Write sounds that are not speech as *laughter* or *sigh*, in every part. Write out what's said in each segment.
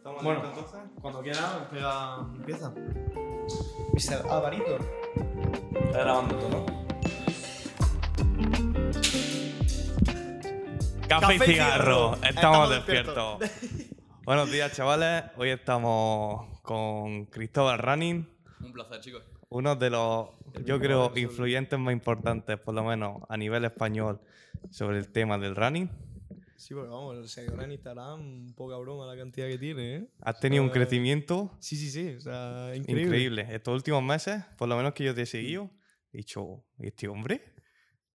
¿Estamos Bueno. listos entonces? Cuando quieras, pega, empieza. Mr. Alvarito. Está grabando todo, ¿no? Café, y Café y cigarro. cigarro. Estamos, Estamos despiertos. *laughs* Buenos días, chavales. Hoy estamos con Cristóbal Running, Un placer, chicos. uno de los, yo creo, influyentes más importantes, por lo menos a nivel español, sobre el tema del running. Sí, porque vamos, el seguidor en Instagram, poca broma la cantidad que tiene, ¿eh? Has tenido un Eh, crecimiento Sí, sí, sí. O sea, increíble. increíble. Estos últimos meses, por lo menos que yo te he seguido, he dicho, ¿y este hombre?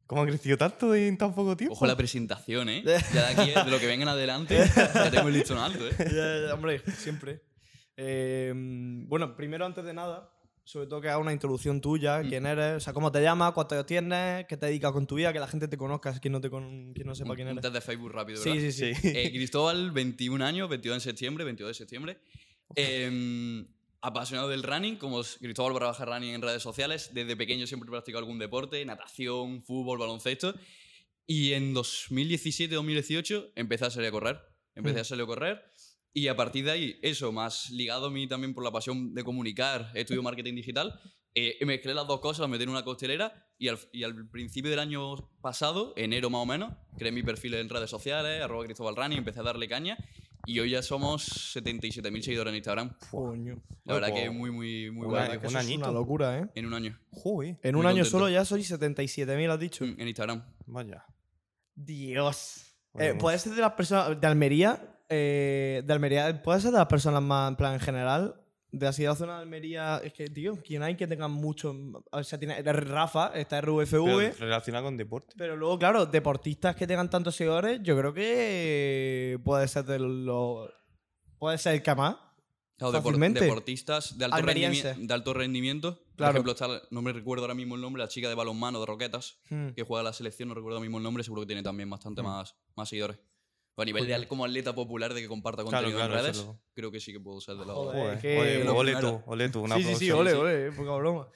¿Cómo ha crecido tanto en tan poco tiempo? Ojo la presentación, ¿eh? *laughs* Ya de aquí, de lo que vengan adelante, ya tengo el listón alto, ¿eh? *laughs* Ya, ya, hombre, siempre. Eh, bueno, primero, antes de nada, sobre todo que haga una introducción tuya, Mm. quién eres, o sea, cómo te llamas, cuántos años tienes, qué te dedicas con tu vida, que la gente te conozca, quien no, te con... quien no sepa Un, quién un eres. test de Facebook rápido, Sí, ¿verdad? sí, sí. Eh, Cristóbal, 21 años, 22 de septiembre, 22 de septiembre. Eh, apasionado del running, como Cristóbal barra baja running en redes sociales. Desde pequeño siempre he practicado algún deporte, natación, fútbol, baloncesto. Y en 2017-2018 empecé a salir a correr. Empecé Mm. a salir a correr. Y a partir de ahí, eso, más ligado a mí también por la pasión de comunicar, estudio marketing digital, eh, mezclé las dos cosas, las metí en una costelera y al, y al principio del año pasado, enero más o menos, creé mi perfil en redes sociales, arroba Cristóbal Rani, empecé a darle caña y hoy ya somos 77.000 seguidores en Instagram. Coño. La verdad que muy, muy, muy un eso es una locura, ¿eh? En un año. Joder, En un Muy año contento. solo ya soy 77.000, has dicho. Mm, En Instagram. vaya. Dios. Bueno, Eh, ¿Puede ser de las personas de Almería? Eh, de Almería, ¿puede ser de las personas más, en plan, en general? De así de la zona de Almería, es que, tío, ¿quién hay que tengan mucho? O sea, tiene Rafa, está RVFV. Pero relacionado con deporte. Pero luego, claro, deportistas que tengan tantos seguidores, yo creo que puede ser de los. Puede ser el que más. Claro, Fácilmente. deportistas de alto, de alto rendimiento. Por Claro. ejemplo, está, no me recuerdo ahora mismo el nombre, la chica de balonmano de Roquetas, Hmm. que juega a la selección, no recuerdo ahora mismo el nombre, seguro que tiene también bastante Mm. más, más seguidores. Pero a nivel de como atleta popular de que comparta Claro, contenido claro, en eso redes, lo- creo que sí que puedo ser de los... Joder. Joder, que- oye, ole tú, ole tú, un Sí, sí, sí, ole, ole, poca broma.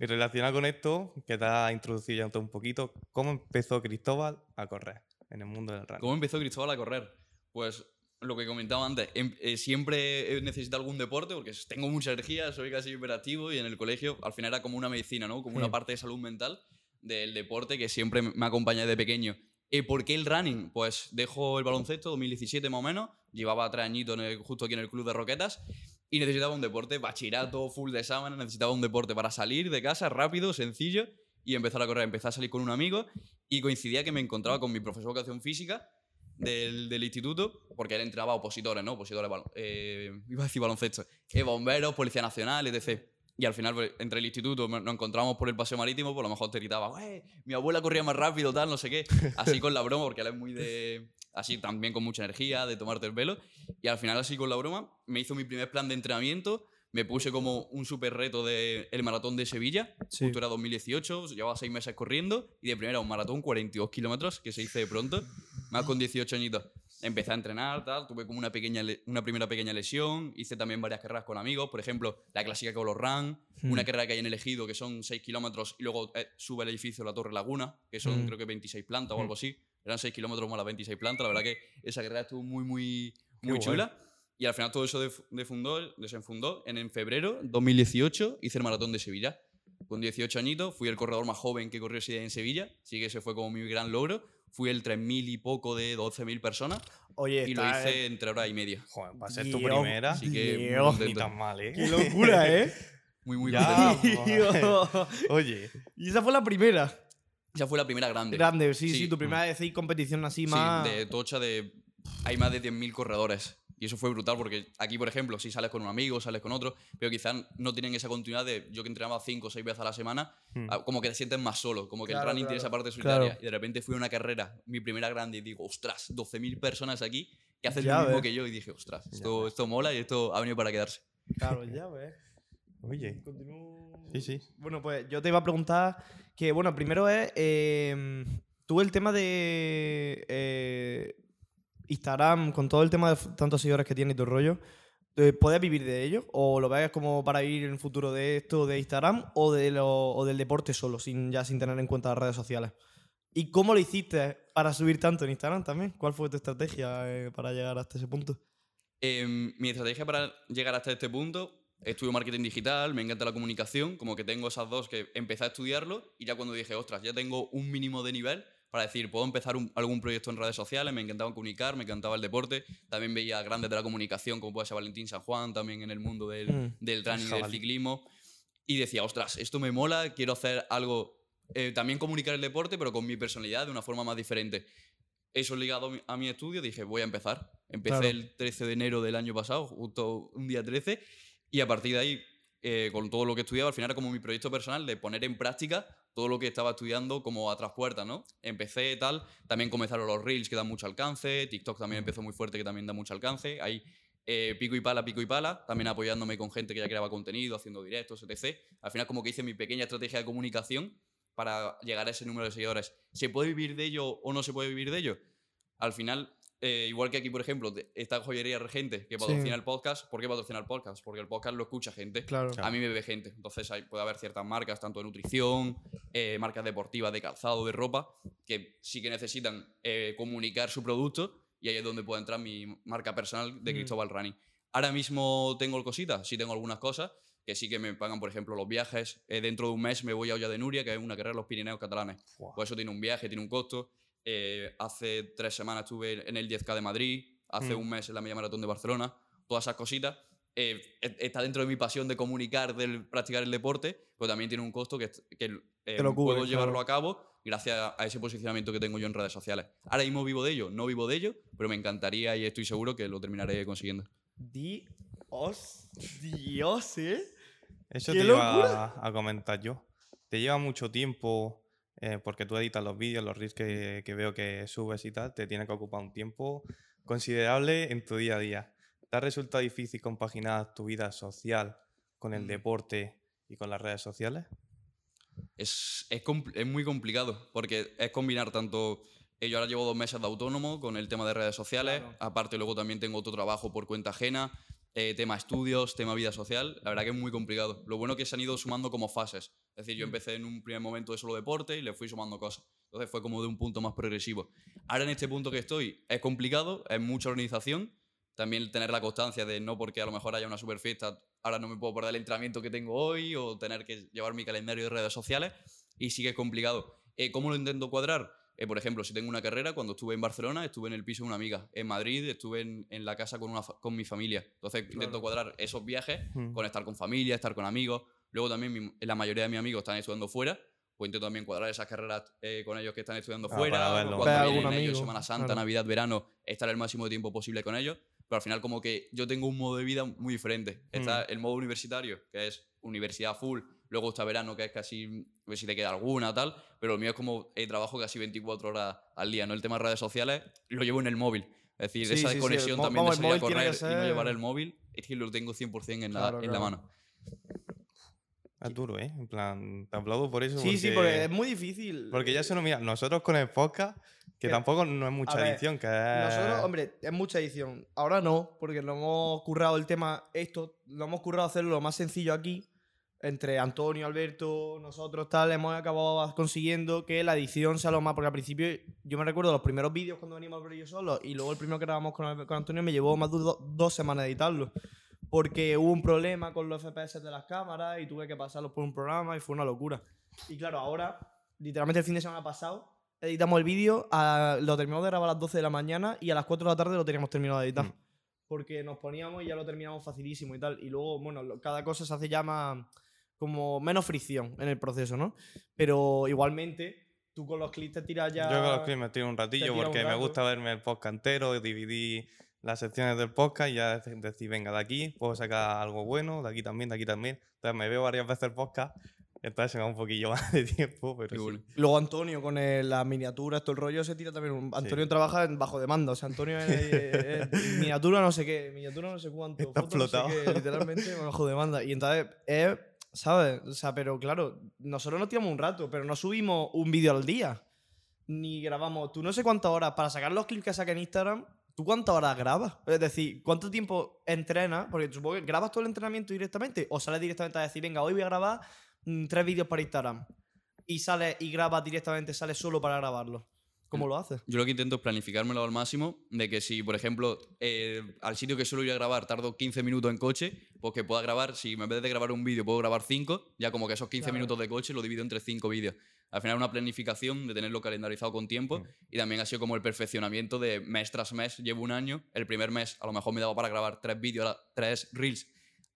Y relacionado con esto, que te has introducido ya un poquito, ¿cómo empezó Cristóbal a correr en el mundo del running? ¿Cómo empezó Cristóbal a correr? Pues lo que comentaba antes, em- eh, siempre he necesitado algún deporte porque tengo mucha energía, soy casi hiperactivo y en el colegio al final era como una medicina, ¿no? Como Sí. una parte de salud mental del deporte que siempre me acompaña desde pequeño. ¿Y por qué el running? Pues dejo el baloncesto, 2017 más o menos, llevaba tres añitos justo aquí en el club de Roquetas y necesitaba un deporte, bachillerato, full de exámenes, necesitaba un deporte para salir de casa rápido, sencillo y empezar a correr. Empecé a salir con un amigo y coincidía que me encontraba con mi profesor de educación física del, del instituto, porque él entrenaba a opositores, ¿no? Opositores, eh, iba a decir baloncesto, eh, bomberos, Policía Nacional, etc. Y al final, pues, entre el instituto, nos encontramos por el paseo marítimo, por lo mejor te gritaba, "Güey, mi abuela corría más rápido, tal, no sé qué. Así con la broma, porque él es muy de. Así también con mucha energía, de tomarte el pelo. Y al final, así con la broma, me hizo mi primer plan de entrenamiento. Me puse como un super reto del el maratón de Sevilla. Sí. Justo era 2018, llevaba seis meses corriendo. Y de primera, un maratón, 42 kilómetros, que se hice de pronto, más con 18 añitos. Empecé a entrenar, tal, tuve como una, pequeña una primera pequeña lesión, hice también varias carreras con amigos, por ejemplo, la clásica Colo Run, Hmm. una carrera que hay en elegido que son 6 kilómetros y luego eh, sube el edificio la Torre Laguna, que son Mm. creo que 26 plantas o Mm. algo así. Eran 6 kilómetros más las 26 plantas, la verdad que esa carrera estuvo muy, muy, Qué muy guay. chula. Y al final todo eso def- defundó, desenfundó en, en febrero 2018 hice el maratón de Sevilla. Con 18 añitos fui el corredor más joven que corrió ese día en Sevilla, así que ese fue como mi gran logro. Fui el 3.000 y poco de 12.000 personas Oye, y lo hice entre hora y media. Joder, para ser tu primera, Así que Dios. ni tan mal, ¿eh? Qué locura, *laughs* ¿eh? Muy, muy Ya. *laughs* Oye, y esa fue la primera. Esa fue la primera grande. Grande, sí, sí, Sí. tu primera vez en competición así Sí, más. de tocha de... Hay más de 10.000 corredores. Y eso fue brutal porque aquí, por ejemplo, si sales con un amigo, sales con otro, pero quizás no tienen esa continuidad de yo que entrenaba 5 o 6 veces a la semana, Hmm. ah, como que te sientes más solo, como que Claro, el running claro, tiene esa parte solitaria. claro. Y de repente fui a una carrera, mi primera grande, y digo, ostras, 12.000 personas aquí que hacen Ya lo mismo que yo. Y dije, ostras, esto, esto mola y esto ha venido para quedarse. Claro, *laughs* ya ves. oye. Continúo. Sí, sí. Bueno, pues yo te iba a preguntar que, bueno, primero es, eh, tú el tema de eh, Instagram, con todo el tema de tantos seguidores que tiene y tu rollo, eh, ¿puedes vivir de ello? ¿O lo ves como para vivir en el futuro de esto, de Instagram, o, de lo- o del deporte solo, sin, ya sin tener en cuenta las redes sociales? ¿Y cómo lo hiciste para subir tanto en Instagram también? ¿Cuál fue tu estrategia eh, para llegar hasta ese punto? Em, mi estrategia para llegar hasta este punto, estudio marketing digital, me encanta la comunicación, como que tengo esas dos que empecé a estudiarlo y ya cuando dije, ostras, ya tengo un mínimo de nivel para decir, puedo empezar un- algún proyecto en redes sociales, me encantaba comunicar, me encantaba el deporte, también veía grandes de la comunicación, como puede ser Valentín San Juan, también en el mundo del, Mm. del running y del ciclismo, y decía, ostras, esto me mola, quiero hacer algo, eh, también comunicar el deporte, pero con mi personalidad de una forma más diferente. Eso ligado a mi- a mi estudio, dije, voy a empezar. Empecé Claro. el 13 de enero del año pasado, justo un día 13, y a partir de ahí, eh, con todo lo que estudiaba, al final era como mi proyecto personal de poner en práctica todo lo que estaba estudiando como a tras puertas, ¿no? Empecé tal, también comenzaron los reels que dan mucho alcance, TikTok también empezó muy fuerte que también da mucho alcance, ahí eh, pico y pala, pico y pala, también apoyándome con gente que ya creaba contenido, haciendo directos, etc. Al final como que hice mi pequeña estrategia de comunicación para llegar a ese número de seguidores. ¿Se puede vivir de ello o no se puede vivir de ello? Al final, eh, igual que aquí, por ejemplo, de- esta joyería regente que patrocina Sí. el podcast, ¿por qué patrocina el podcast? Porque el podcast lo escucha gente. Claro. A mí me ve gente. Entonces hay, puede haber ciertas marcas, tanto de nutrición, eh, marcas deportivas, de calzado, de ropa, que sí que necesitan eh, comunicar su producto y ahí es donde puede entrar mi marca personal de Mm. Cristóbal Running. Ahora mismo tengo cositas, sí tengo algunas cosas que sí que me pagan, por ejemplo, los viajes. Eh, dentro de un mes me voy a Olla de Nuria, que es una carrera en los Pirineos catalanes. Buah. Pues eso tiene un viaje, tiene un costo. Eh, hace tres semanas estuve en el 10K de Madrid, hace Mm. un mes en la media maratón de Barcelona, todas esas cositas. eh, e- está dentro de mi pasión de comunicar, de practicar el deporte, pero también tiene un costo que, que eh, lo cubre, puedo llevarlo claro. a cabo gracias a, ese posicionamiento que tengo yo en redes sociales. Ahora mismo vivo de ello, no vivo de ello, pero me encantaría y estoy seguro que lo terminaré consiguiendo. Dios, Dios, ¿eh? Eso ¡Qué te iba locura! a, a comentar yo. Te lleva mucho tiempo, eh, porque tú editas los vídeos, los reels que, que veo que subes y tal, te tiene que ocupar un tiempo considerable en tu día a día. ¿Te ha resultado difícil compaginar tu vida social con el Mm. deporte y con las redes sociales? Es, es, es muy complicado porque es combinar tanto. eh, yo ahora llevo dos meses de autónomo con el tema de redes sociales. Claro. Aparte, luego también tengo otro trabajo por cuenta ajena. Eh, tema estudios, tema vida social. La verdad que es muy complicado. Lo bueno que se han ido sumando como fases. Es decir, yo Mm. empecé en un primer momento de solo deporte y le fui sumando cosas. Entonces fue como de un punto más progresivo. Ahora en este punto que estoy es complicado, es mucha organización. También tener la constancia de no porque a lo mejor haya una super fiesta, ahora no me puedo perder el entrenamiento que tengo hoy o tener que llevar mi calendario de redes sociales y sí que es complicado. Eh, ¿Cómo lo intento cuadrar? Eh, por ejemplo, si tengo una carrera, cuando estuve en Barcelona, estuve en el piso de una amiga. En Madrid, estuve en, en la casa con, una con mi familia. Entonces, intento Claro. cuadrar esos viajes Mm. con estar con familia, estar con amigos. Luego también mi- la mayoría de mis amigos están estudiando fuera. Pues intento también cuadrar esas carreras eh, con ellos que están estudiando Ah, fuera. Cuando vienen algún ellos, Semana Santa, claro. Navidad, verano, estar el máximo de tiempo posible con ellos. Pero al final como que yo tengo un modo de vida muy diferente. Está el modo universitario, que es universidad full. Luego está verano, que es casi, a ver si te queda alguna tal. Pero lo mío es como eh, trabajo casi 24 horas al día. ¿no? El tema de redes sociales lo llevo en el móvil. Es decir, Sí, esa sí, sí, desconexión mo- también vamos, de salir a correr y no llevar el móvil, es que lo tengo 100% en, la, Claro, mano. Es duro, ¿eh? En plan, te aplaudo por eso. Sí, sí, porque es muy difícil. Porque ya se nos mira, nosotros con el podcast, que Que- tampoco no es mucha ver, edición, que es... Nosotros, hombre, es mucha edición. Ahora no, porque lo hemos currado el tema, esto, lo hemos currado hacerlo lo más sencillo aquí. Entre Antonio, Alberto, nosotros, tal, hemos acabado consiguiendo que la edición sea lo más. Porque al principio, yo me recuerdo los primeros vídeos cuando veníamos a ver yo solo, y luego el primero que grabamos con, con Antonio me llevó más de do- dos semanas editarlo. Porque hubo un problema con los FPS de las cámaras y tuve que pasarlos por un programa y fue una locura. Y claro, ahora, literalmente el fin de semana pasado, editamos el vídeo, lo terminamos de grabar a las 12 de la mañana y a las 4 de la tarde lo teníamos terminado de editar. Mm. Porque nos poníamos y ya lo terminamos facilísimo y tal. Y luego, bueno, cada cosa se hace ya más, como menos fricción en el proceso, ¿no? Pero igualmente, tú con los clips te tiras ya... Yo con los clips me tiro un ratillo tira un porque me gusta verme el podcast entero, dividir las secciones del podcast y ya dec- decir, venga, de aquí puedo sacar algo bueno, de aquí también, de aquí también. Entonces me veo varias veces el podcast, entonces se me da un poquillo *laughs* más de tiempo, pero sí. bueno. Luego Antonio con el- las miniaturas, todo el rollo se tira también. un- Antonio trabaja en bajo demanda. O sea, Antonio es, es- es miniatura no sé qué, miniatura no sé cuánto. Está foto no sé explotado. qué, literalmente *laughs* bajo demanda. Y entonces es, ¿sabes? O sea, pero claro, nosotros nos tiramos un rato, pero no subimos un vídeo al día. Ni grabamos, tú no sé cuántas horas, para sacar los clips que saca en Instagram, ¿tú cuántas horas grabas? Es decir, ¿cuánto tiempo entrenas? Porque supongo que grabas todo el entrenamiento directamente o sales directamente a decir, venga, hoy voy a grabar mm, tres vídeos para Instagram y sales y grabas directamente, sales solo para grabarlo. ¿Cómo lo haces? Yo lo que intento es planificármelo al máximo, de que si, por ejemplo, eh, al sitio que suelo ir a grabar tardo 15 minutos en coche, pues que pueda grabar, si en vez de grabar un vídeo puedo grabar 5, ya como que esos 15 Claro. minutos de coche lo divido entre 5 vídeos. Al final una planificación de tenerlo calendarizado con tiempo Mm. y también ha sido como el perfeccionamiento de mes tras mes. Llevo un año, el primer mes a lo mejor me daba para grabar 3 vídeos, a la- tres reels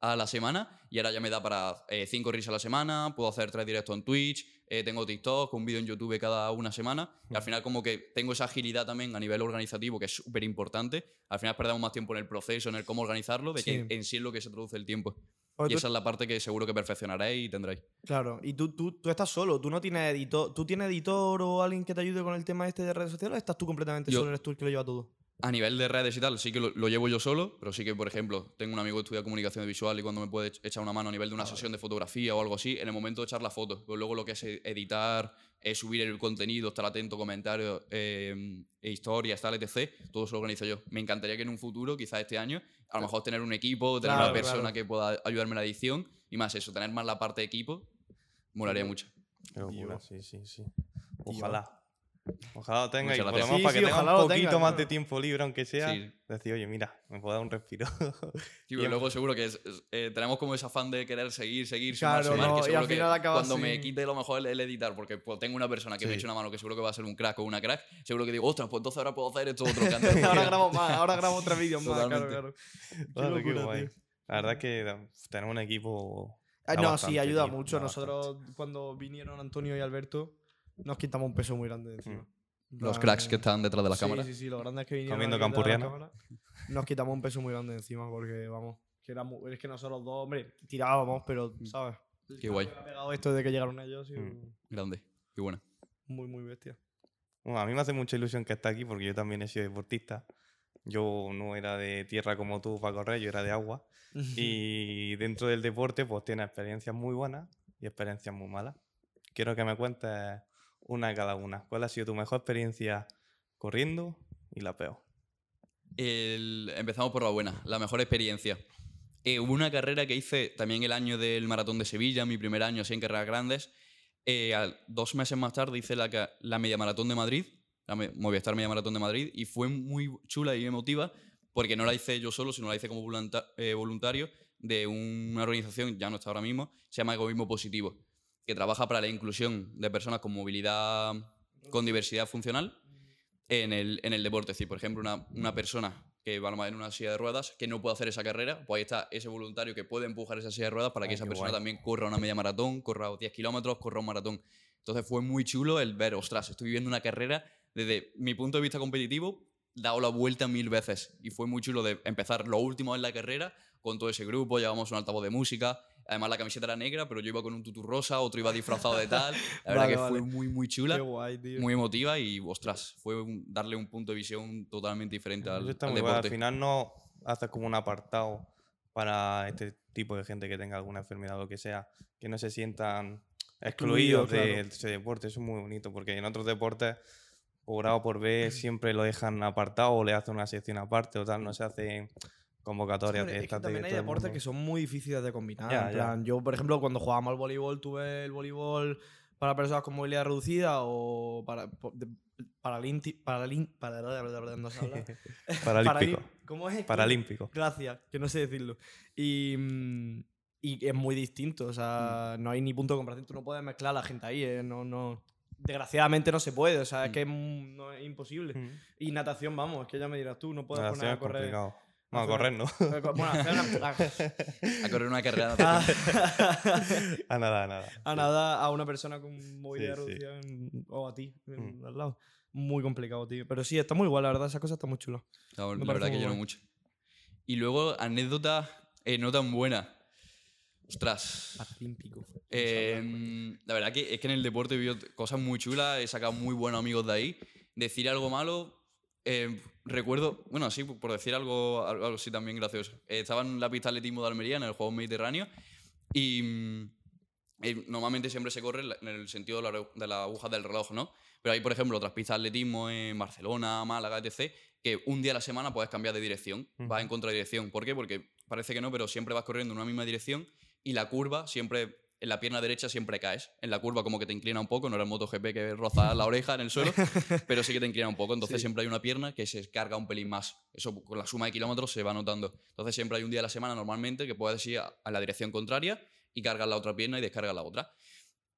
a la semana y ahora ya me da para 5 reels a la semana, puedo hacer 3 directos en Twitch, eh, tengo TikTok, un vídeo en YouTube cada una semana y al final como que tengo esa agilidad también a nivel organizativo que es súper importante. Al final perdemos más tiempo en el proceso, en el cómo organizarlo, de Sí. que en sí es lo que se traduce el tiempo. Y tú- esa es la parte que seguro que perfeccionaréis y tendréis. Claro, y tú, tú, tú estás solo, tú no tienes editor, ¿tú tienes editor o alguien que te ayude con el tema este de redes sociales o estás tú completamente Yo- solo, eres tú el que lo lleva todo? A nivel de redes y tal, sí que lo, lo llevo yo solo, pero sí que, por ejemplo, tengo un amigo que estudia comunicación visual y cuando me puede ech- echar una mano a nivel de una sesión de fotografía o algo así, en el momento de echar la foto. Pero luego lo que es editar, eh, subir el contenido, estar atento, comentarios, eh, historias, tal, etc., todo eso lo organizo yo. Me encantaría que en un futuro, quizás este año, a lo mejor tener un equipo, tener Claro, una persona claro. que pueda ayudarme en la edición y más eso, tener más la parte de equipo, molaría mucho. Qué locura, sí, sí, sí. Ojalá. Ojalá lo tenga Muchas y por lo menos Sí, para sí, que tenga un poquito tenga, más de claro. tiempo libre, aunque sea. Sí. Decir, oye, mira, me puedo dar un respiro. *laughs* Sí, Y luego seguro que es- es- eh, tenemos como ese afán de querer seguir, seguir, Claro, sumar, sumar, no, que y seguro al que final acabas cuando me sin- quite lo mejor el, el editar, porque pues, tengo una persona que me eche una mano que seguro que va a ser un crack o una crack, seguro que digo, ostras, pues entonces ahora puedo hacer esto otro que antes *laughs* ahora podía". grabo más, ahora grabo tres vídeos más, claro, Totalmente. claro. Qué locura. La verdad es que da- tener un equipo. Ah, no, bastante, sí, ayuda tío, mucho. Nosotros, cuando vinieron Antonio y Alberto, nos quitamos un peso muy grande de encima. En Los cracks que están detrás de la sí, cámara. Sí, sí, los grandes que vinieron. Comiendo campurriana. cámara, Nos quitamos un peso muy grande de encima porque, vamos, que era es que nosotros dos, hombre, tirábamos, pero, ¿sabes? Qué guay. Me ha pegado esto de que llegaron ellos y Mm. Grande. Qué buena. muy, muy bestia. Bueno, a mí me hace mucha ilusión que esté aquí porque yo también he sido deportista. Yo no era de tierra como tú para correr, yo era de agua. *laughs* Y dentro del deporte, pues tiene experiencias muy buenas y experiencias muy malas. Quiero que me cuentes una de cada una. ¿Cuál ha sido tu mejor experiencia corriendo y la peor? El- empezamos por la buena, la mejor experiencia. Eh, hubo una carrera que hice también el año del Maratón de Sevilla, mi primer año así en carreras grandes. Eh, dos meses más tarde hice la, la Media Maratón de Madrid, la me- Movistar Media Maratón de Madrid, y fue muy chula y emotiva porque no la hice yo solo, sino la hice como eh, voluntario de una organización, ya no está ahora mismo, se llama Egoísmo Positivo, que trabaja para la inclusión de personas con movilidad, con diversidad funcional en el, en el deporte. Es decir, por ejemplo, una, una persona que va a en una silla de ruedas que no puede hacer esa carrera, pues ahí está ese voluntario que puede empujar esa silla de ruedas para que esa persona guay. también corra una media maratón, corra 10 kilómetros, corra un maratón. Entonces fue muy chulo el ver, ostras, estoy viviendo una carrera desde mi punto de vista competitivo, dado la vuelta mil veces. Y fue muy chulo de empezar lo último en la carrera con todo ese grupo, llevábamos un altavoz de música. Además, la camiseta era negra, pero yo iba con un tutú rosa, otro iba disfrazado de tal. La verdad Vale, que vale. fue muy, muy chula Qué guay, tío. muy emotiva y, ostras, fue un- darle un punto de visión totalmente diferente al, está al muy guay. Al deporte. final no haces como un apartado para este tipo de gente que tenga alguna enfermedad o lo que sea, que no se sientan Excluidos, de claro. ese deporte. Eso es muy bonito, porque en otros deportes, por A o por B, siempre lo dejan apartado o le hacen una sección aparte o tal, no se hacen convocatorias de es que también hay deportes que son muy difíciles de combinar. Ya, en plan, Yo, por ejemplo, cuando jugábamos al voleibol, tuve el voleibol para personas con movilidad reducida o para, paralinti- paralin- para, *laughs* no. *laughs* Paralímpico. ¿Cómo es? Paralímpico. Gracias, que no sé decirlo. Y, mm, y es muy distinto, o sea, no hay ni punto de comparación. Tú no puedes mezclar a la gente ahí, eh, no, no. Desgraciadamente no se puede, o sea, es Mm. que es, mm, no, es imposible. Mm. Y natación, vamos, es que ya me dirás tú, no puedes Natación poner a correr. complicado. No, a correr no. *laughs* Bueno, hacer una- A correr una carrera. de *laughs* a, a nada, a nada. a nada a una persona con movilidad Sí, sí. reducida en- o a ti, en- Mm. al lado. Muy complicado, tío. Pero sí, está muy igual, la verdad, esa cosa está muy chula. La, Me la verdad que guay. mucho. Y luego, anécdota eh, no tan buena. Ostras. Paralímpico. Eh, la verdad que es que en el deporte he vivido cosas muy chulas, he sacado muy buenos amigos de ahí. Decir algo malo, eh, recuerdo, bueno, sí, por decir algo, algo algo así también gracioso. Eh, estaba en la pista de atletismo de Almería, en el juego Mediterráneo, y mm, eh, normalmente siempre se corre en el sentido de la, de la aguja del reloj, ¿no? Pero hay, por ejemplo, otras pistas de atletismo en Barcelona, Málaga, etc., que un día a la semana puedes cambiar de dirección, vas en contradirección. ¿Por qué? Porque parece que no, pero siempre vas corriendo en una misma dirección y la curva siempre en la pierna derecha siempre caes. En la curva como que te inclina un poco, no era el MotoGP que roza la oreja en el suelo, *laughs* pero sí que te inclina un poco. Entonces Sí. siempre hay una pierna que se carga un pelín más. Eso con la suma de kilómetros se va notando. Entonces siempre hay un día a la semana normalmente que puedes ir a, a la dirección contraria y cargas la otra pierna y descargas la otra.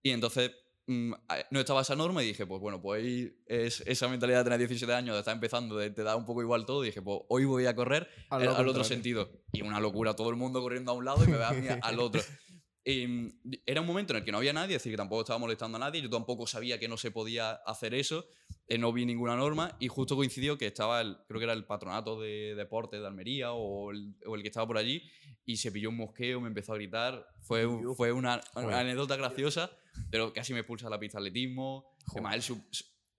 Y entonces mm, a- no estaba esa norma y dije, pues bueno, pues ahí es esa mentalidad de tener 17 años, de estar empezando, de te da un poco igual todo. Y dije, pues hoy voy a correr Al otro sentido. Y una locura, todo el mundo corriendo a un lado y me ve a mí al otro. *laughs* Mm, era un momento en el que no había nadie, es decir, que tampoco estaba molestando a nadie, yo tampoco sabía que no se podía hacer eso, eh, no vi ninguna norma y justo coincidió que estaba, el, creo que era el patronato de deportes de Almería o el, o el que estaba por allí y se pilló un mosqueo, me empezó a gritar, fue, fue una, una anécdota graciosa, pero casi me expulsa la pista de atletismo, además él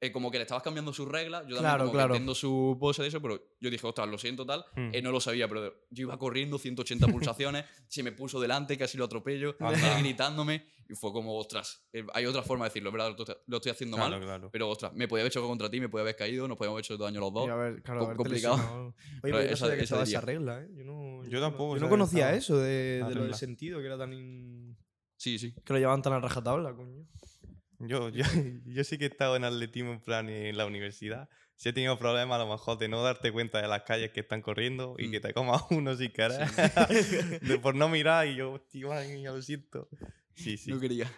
eh, como que le estabas cambiando sus reglas, yo también Claro, como que entiendo su pose de eso, pero yo dije, ostras, lo siento tal, él no lo sabía, pero yo iba corriendo 180 *laughs* pulsaciones, se me puso delante, casi lo atropello, él *laughs* gritándome, y fue como, ostras, eh, hay otra forma de decirlo, es verdad, lo, estoy- haciendo Claro, mal, claro. pero ostras, me podía haber chocado contra ti, me podía haber caído, nos podíamos haber hecho daño los dos. Y a ver, complicado. lesionado. Oye, *laughs* Pero esa- sabía que esa esa regla, ¿eh? Yo, no, Yo tampoco Yo no conocía estaba eso de, lo del sentido, que era tan. in- Sí, sí. que lo llevaban tan a rajatabla, coño. Yo, yo, *laughs* yo sí que he estado en atletismo en plan en la universidad. Sí he tenido problemas a lo mejor de no darte cuenta de las calles que están corriendo y Mm. que te comas *laughs* uno sin querer. *laughs* de por no mirar y yo, hostia, madre mía, lo siento. Sí, sí. No quería.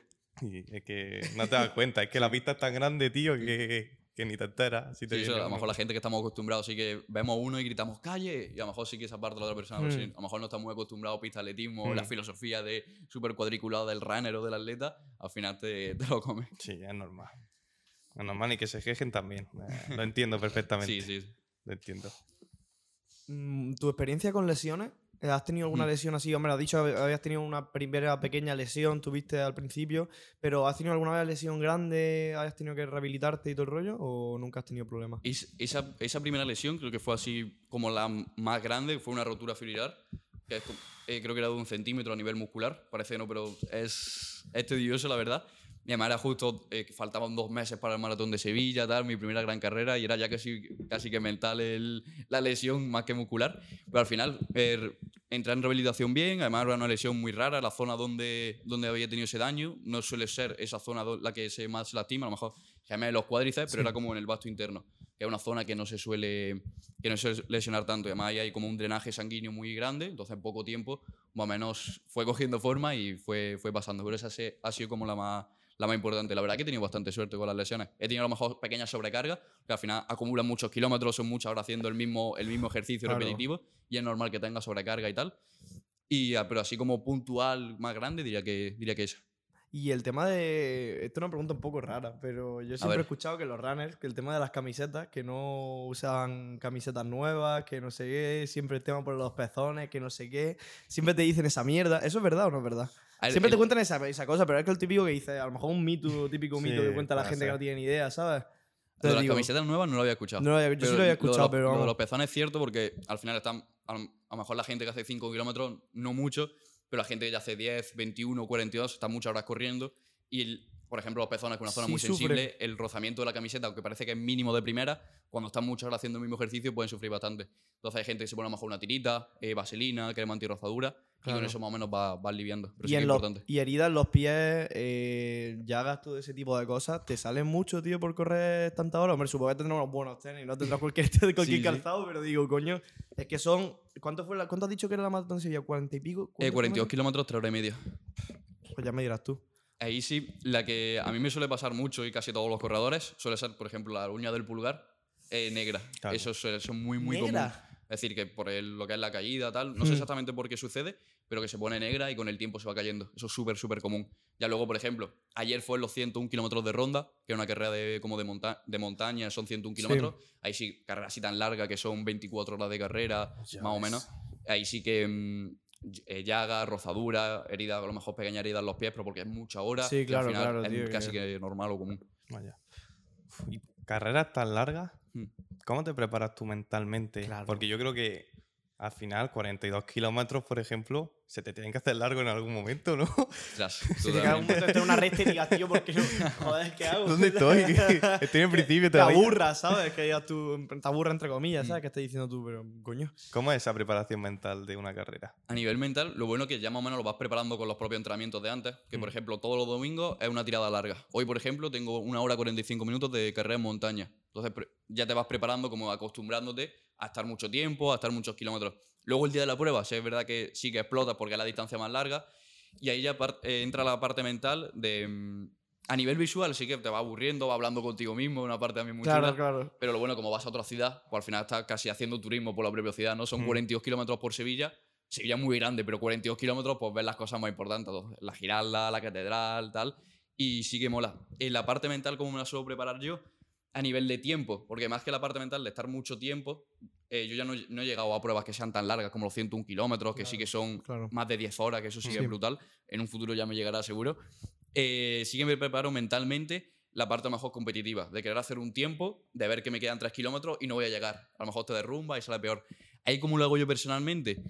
Y es que no te das cuenta, es que la pista es tan grande, tío, que, que ni te enteras. Si te Sí, eso, a lo mejor la gente que estamos acostumbrados sí que vemos uno y gritamos calle y a lo mejor sí que esa parte de la otra persona, pero Hmm. sí, a lo mejor no está muy acostumbrado a pista atletismo, la Hmm. filosofía de super cuadriculado del runner o del atleta, al final te, te lo comes. Sí, es normal. Es normal y que se quejen también. Eh, lo entiendo *laughs* perfectamente. Sí, sí. sí. Lo entiendo. Mm, ¿Tu experiencia con lesiones? Eh, ¿Has tenido alguna Mm. lesión así? Hombre, has dicho que habías tenido una primera pequeña lesión, tuviste al principio, pero ¿has tenido alguna vez lesión grande? ¿Has tenido que rehabilitarte y todo el rollo? ¿O nunca has tenido problemas? Es- esa, esa primera lesión creo que fue así como la más grande, fue una rotura fibrilar, que es eh, creo que era de un centímetro a nivel muscular, parece no, pero es, es tedioso la verdad. Y además era justo, eh, faltaban dos meses para el maratón de Sevilla, tal, mi primera gran carrera, y era ya casi, casi que mental el- la lesión más que muscular. Pero al final eh, entré en rehabilitación bien, además era una lesión muy rara, la zona donde, donde había tenido ese daño no suele ser esa zona la que se más lastima, a lo mejor gemé los cuádriceps, pero Sí. era como en el vasto interno, que es una zona que no se suele que no se suele lesionar tanto. Y además ahí hay como un drenaje sanguíneo muy grande, entonces en poco tiempo más o menos fue cogiendo forma y fue, fue pasando. Pero esa ha sido como la más, la más importante. La verdad que he tenido bastante suerte con las lesiones. He tenido a lo mejor pequeñas sobrecargas, que al final acumulan muchos kilómetros, son muchas horas haciendo el mismo, el mismo ejercicio Claro. repetitivo y es normal que tenga sobrecarga y tal. Y, ah, pero así como puntual más grande diría que, diría que eso. Y el tema de. Esto es una pregunta un poco rara, pero yo siempre he escuchado que los runners, que el tema de las camisetas, que no usan camisetas nuevas, que no sé qué, siempre el tema por los pezones, que no sé qué. Siempre te dicen esa mierda. ¿Eso es verdad o no es verdad? Siempre te cuentan esa, esa cosa, pero es que el típico que dice, a lo mejor un mito, típico mito que cuenta la gente que no tiene ni idea, ¿sabes? Lo de Entonces las camisetas nuevas no lo había escuchado. No lo había- yo sí lo había de escuchado, los- pero Lo de vamos. los pezones es cierto porque al final están. A lo, a lo mejor la gente que hace 5 kilómetros, no mucho, pero la gente que ya hace 10, 21, 42, está muchas horas corriendo. Y, el- por ejemplo, los pezones, que es una zona Sí muy sensible, el rozamiento de la camiseta, aunque parece que es mínimo de primera, cuando están muchas horas haciendo el mismo ejercicio, pueden sufrir bastante. Entonces hay gente que se pone a lo mejor una tirita, eh, vaselina, crema antirrozadura, y Claro. con eso más o menos va, va aliviando. Pero y, sí en los- importante. y heridas en los pies, eh, llagas, todo ese tipo de cosas, ¿te salen mucho, tío, por correr tantas horas? Hombre, supongo que tendrás unos buenos tenis, no tendrás *laughs* cualquier, cualquier Sí, calzado, pero digo, coño, es que son... ¿Cuánto, fue la, ¿cuánto has dicho que era la maratón Sevilla? ¿40 y pico? Eh, ¿Cuántos 42 kilómetros, 3 horas y media. Pues ya me dirás tú. Ahí sí, la que a mí me suele pasar mucho y casi todos los corredores suele ser, por ejemplo, la uña del pulgar eh, negra. Claro. Eso suele ser muy, muy ¿Negra? común. Es decir, que por el- lo que es la caída, tal, no sé Hmm. exactamente por qué sucede, pero que se pone negra y con el tiempo se va cayendo. Eso es súper, súper común. Ya luego, por ejemplo, ayer fue en los 101 kilómetros de ronda, que es una carrera de, como de, monta- de montaña, son 101 Sí. kilómetros. Ahí sí, carrera así tan larga que son 24 horas de carrera, Ya más o menos. Ahí sí que mm, llaga, rozadura, herida, a lo mejor pequeña herida en los pies, pero porque es mucha hora. Sí, y al claro, final claro, es tío, casi que- que normal o común. Vaya. Y carreras tan largas, Hmm. ¿cómo te preparas tú mentalmente? Claro. Porque yo creo que al final 42 kilómetros, por ejemplo, se te tienen que hacer largo en algún momento, ¿no? Tras, Si *laughs* te cae un momento entre una recta y digas, tío, ¿por qué no? Joder, ¿qué hago? ¿Dónde estoy? *laughs* estoy en principio Te todavía. aburras, ¿sabes? Que digas tú, te aburra entre comillas, Mm. ¿sabes? Que estás diciendo tú, pero coño. ¿Cómo es esa preparación mental de una carrera? A nivel mental, lo bueno es que ya más o menos lo vas preparando con los propios entrenamientos de antes. Que, por Mm. ejemplo, todos los domingos es una tirada larga. Hoy, por ejemplo, tengo una hora 45 minutos de carrera en montaña. Entonces, ya te vas preparando, como acostumbrándote a estar mucho tiempo, a estar muchos kilómetros. Luego, el día de la prueba, sí es verdad que sí que explotas porque es la distancia más larga. Y ahí ya eh, entra la parte mental de. mm, A nivel visual, sí que te va aburriendo, va hablando contigo mismo, una parte también muy Claro, chula. claro. Pero lo bueno, como vas a otra ciudad, pues al final estás casi haciendo turismo por la propia ciudad, ¿no? Son Mm. 42 kilómetros por Sevilla. Sevilla es muy grande, pero 42 kilómetros, pues ves las cosas más importantes. La Giralda, la Catedral, tal. Y sí que mola. En la parte mental, ¿cómo me la suelo preparar yo? A nivel de tiempo, porque más que la parte mental de estar mucho tiempo, eh, yo ya no, no he llegado a pruebas que sean tan largas como los 101 kilómetros, que sí que son Claro. más de 10 horas, que eso sí que Sí. es brutal. En un futuro ya me llegará seguro. Eh, sí que me preparo mentalmente la parte mejor competitiva, de querer hacer un tiempo, de ver que me quedan 3 kilómetros y no voy a llegar. A lo mejor te derrumba y sale peor. Ahí, ¿cómo lo hago yo personalmente?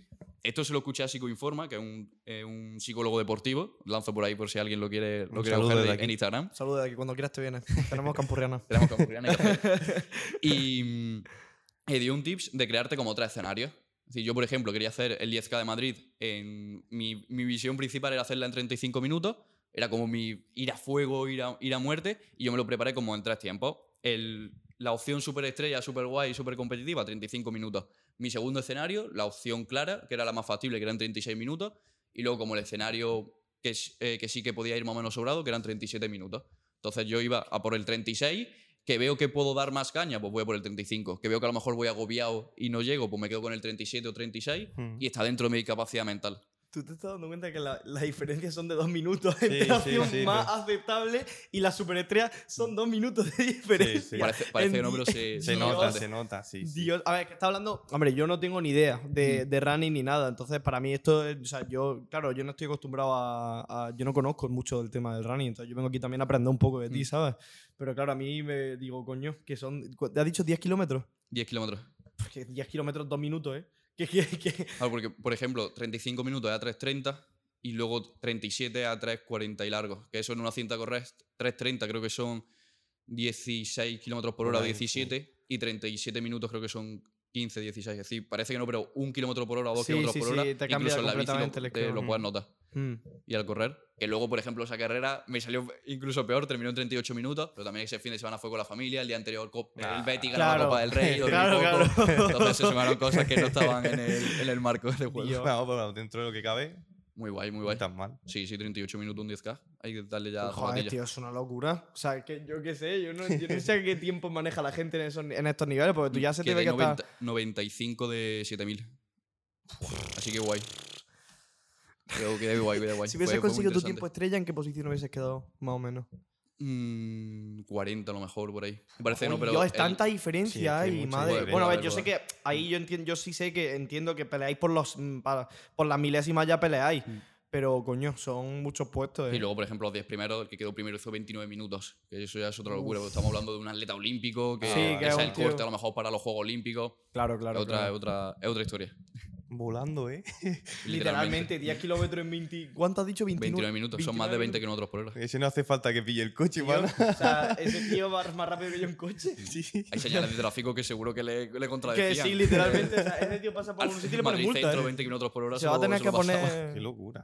Esto se lo escuché a Psicoinforma, que es un, eh, un psicólogo deportivo. Lanzo por ahí por si alguien lo quiere, lo quiere coger de- en Instagram. Saludos de aquí, cuando quieras te vienes. Tenemos campurriana. *laughs* Tenemos hacer. *laughs* Y mm, eh, dio un tips de crearte como tres escenarios. Es decir, yo, por ejemplo, quería hacer el 10K de Madrid. En, mi, visión principal era hacerla en 35 minutos. Era como ir a fuego, ir a, muerte. Y yo me lo preparé como en tres tiempos. La opción super estrella, super guay, super competitiva, 35 minutos. Mi segundo escenario, la opción clara, que era la más factible, que eran 36 minutos. Y luego como el escenario que, eh, que sí que podía ir más o menos sobrado, que eran 37 minutos. Entonces yo iba a por el 36, que veo que puedo dar más caña, pues voy a por el 35. Que veo que a lo mejor voy agobiado y no llego, pues me quedo con el 37 o 36 Mm. y está dentro de mi capacidad mental. Tú te estás dando cuenta que la- las diferencias son de dos minutos la sí, sí, más aceptable y la superestrella son dos minutos de diferencia. sí. Parece, parece que no, pero se, Se Dios. nota, se nota, sí. Dios, a ver, que está hablando. Hombre, yo no tengo ni idea de, Mm. de running ni nada. Entonces, para mí esto es. O sea, yo, claro, yo no estoy acostumbrado a, a- Yo no conozco mucho del tema del running. Entonces, yo vengo aquí también a aprender un poco de ti, Mm. ¿sabes? Pero claro, a mí me digo, coño, que son. ¿Te has dicho 10 kilómetros? 10 kilómetros. Porque 10 kilómetros, dos minutos, ¿eh? Que, que, que- Claro, porque, por ejemplo, 35 minutos a 3.30 y luego 37 a 3.40 y largo. Que eso en una cinta correr 3.30 creo que son 16 kilómetros por hora o ahí, sí. 17 y 37 minutos creo que son 15, 16. Es decir, parece que no, pero un kilómetro por hora o dos Sí, kilómetros sí, por hora, te incluso en la bici lo, te lo puedes notar. Mm. Y al correr, que luego, por ejemplo, esa carrera me salió incluso peor, terminó en 38 minutos, pero también ese fin de semana fue con la familia, el día anterior co- Ah, el Betty ganó claro. la Copa del Rey, *laughs* Claro, poco, claro. entonces se sumaron *laughs* cosas que no estaban en el, en el marco del juego. Pero dentro de lo que cabe, Muy guay, muy no guay. está mal. Sí, sí, 38 minutos, un 10K. Hay que darle ya Joder, tío, es una locura. O sea, que yo qué sé, yo no, yo no sé qué tiempo maneja la gente en, esos, en estos niveles, porque tú ya se te ve que estás. 90 95 de 7000. Así que guay. Creo que guay, quedé guay. Si hubieses conseguido tu tiempo estrella, ¿en qué posición hubieses quedado? Más o menos. Mm, 40 a lo mejor, por ahí. Me parece que no, pero. Dios, es el- tanta diferencia Sí, mucha madre. Bueno, a ver, yo sé que ahí yo entiendo, yo sí sé que entiendo que peleáis por los mm, para- por las milésimas ya peleáis. Mm. Pero coño, son muchos puestos. Y ¿eh? luego, por ejemplo, los 10 primeros, el que quedó primero hizo 29 minutos. Que eso ya es otra locura, porque estamos hablando de un atleta olímpico, que Sí, que es el tío- corte a lo mejor para los Juegos Olímpicos. Claro, claro. es, otra, claro. es otra, es otra historia. Volando, ¿eh? Literalmente, 10 kilómetros en 20. ¿Cuánto has dicho? 29, 29 minutos, son más de 20 kilómetros por hora. Ese no hace falta que pille el coche, Tío, para o sea, *laughs* ese tío va más rápido que yo en coche. *laughs* Sí. Hay señales de tráfico que seguro que le, le Que contradecían. sí, literalmente. o sea, ese tío pasa por Al un sitio y le pone multa. centro, ¿eh? 20 kilómetros por hora. Se va a tener que pasaba. poner. Qué locura.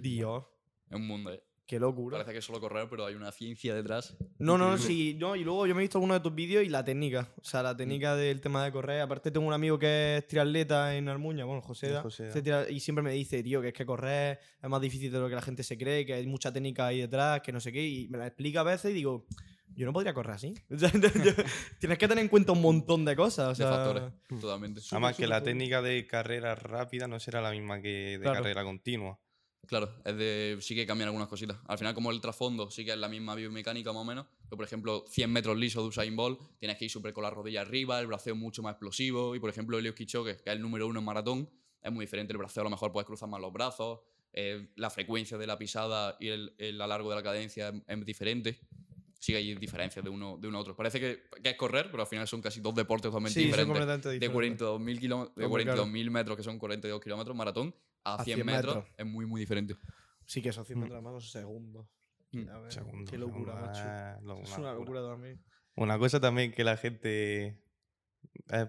Dios, Es un mundo, eh. Qué locura. Parece que es solo correr, pero hay una ciencia detrás. No, no, Increíble. sí, no, y luego yo me he visto algunos de tus vídeos y la técnica. O sea, la técnica del tema de correr. Aparte, tengo un amigo que es triatleta en Armuña, bueno, José. Da, José da. tria- y siempre me dice, tío, que es que correr es más difícil de lo que la gente se cree, que hay mucha técnica ahí detrás, que no sé qué. Y me la explica a veces y digo, yo no podría correr así. *laughs* *laughs* Tienes que tener en cuenta un montón de cosas. O De sea, factores, totalmente. Además que la técnica de carrera rápida no será la misma que de Claro. carrera continua. Claro, es de, sí que cambian algunas cositas. Al final, como el trasfondo sí que es la misma biomecánica más o menos, pero por ejemplo, 100 metros lisos de Usain Bolt, tienes que ir súper con la rodilla arriba, el braceo mucho más explosivo. Y por ejemplo, Elios Kipchoge, que es el número uno en maratón, es muy diferente. El braceo a lo mejor puedes cruzar más los brazos, eh, la frecuencia de la pisada y el, el alargo de la cadencia es, es diferente. sí hay diferencias de uno, de uno a otro. Parece que, que es correr, pero al final son casi dos deportes totalmente Sí, son diferentes. completamente De diferentes. 42.000 kilómetros, de Hombre, claro. 42.000 metros, que son 42 kilómetros, maratón, a A 100, 100 metros, metros. es muy, muy diferente. Sí, que esos 100 Mm. metros más segundos. Mm. A ver, Segundo, Qué locura, segundo, macho. eh, lo- Es una locura. también. Una cosa también que la gente eh,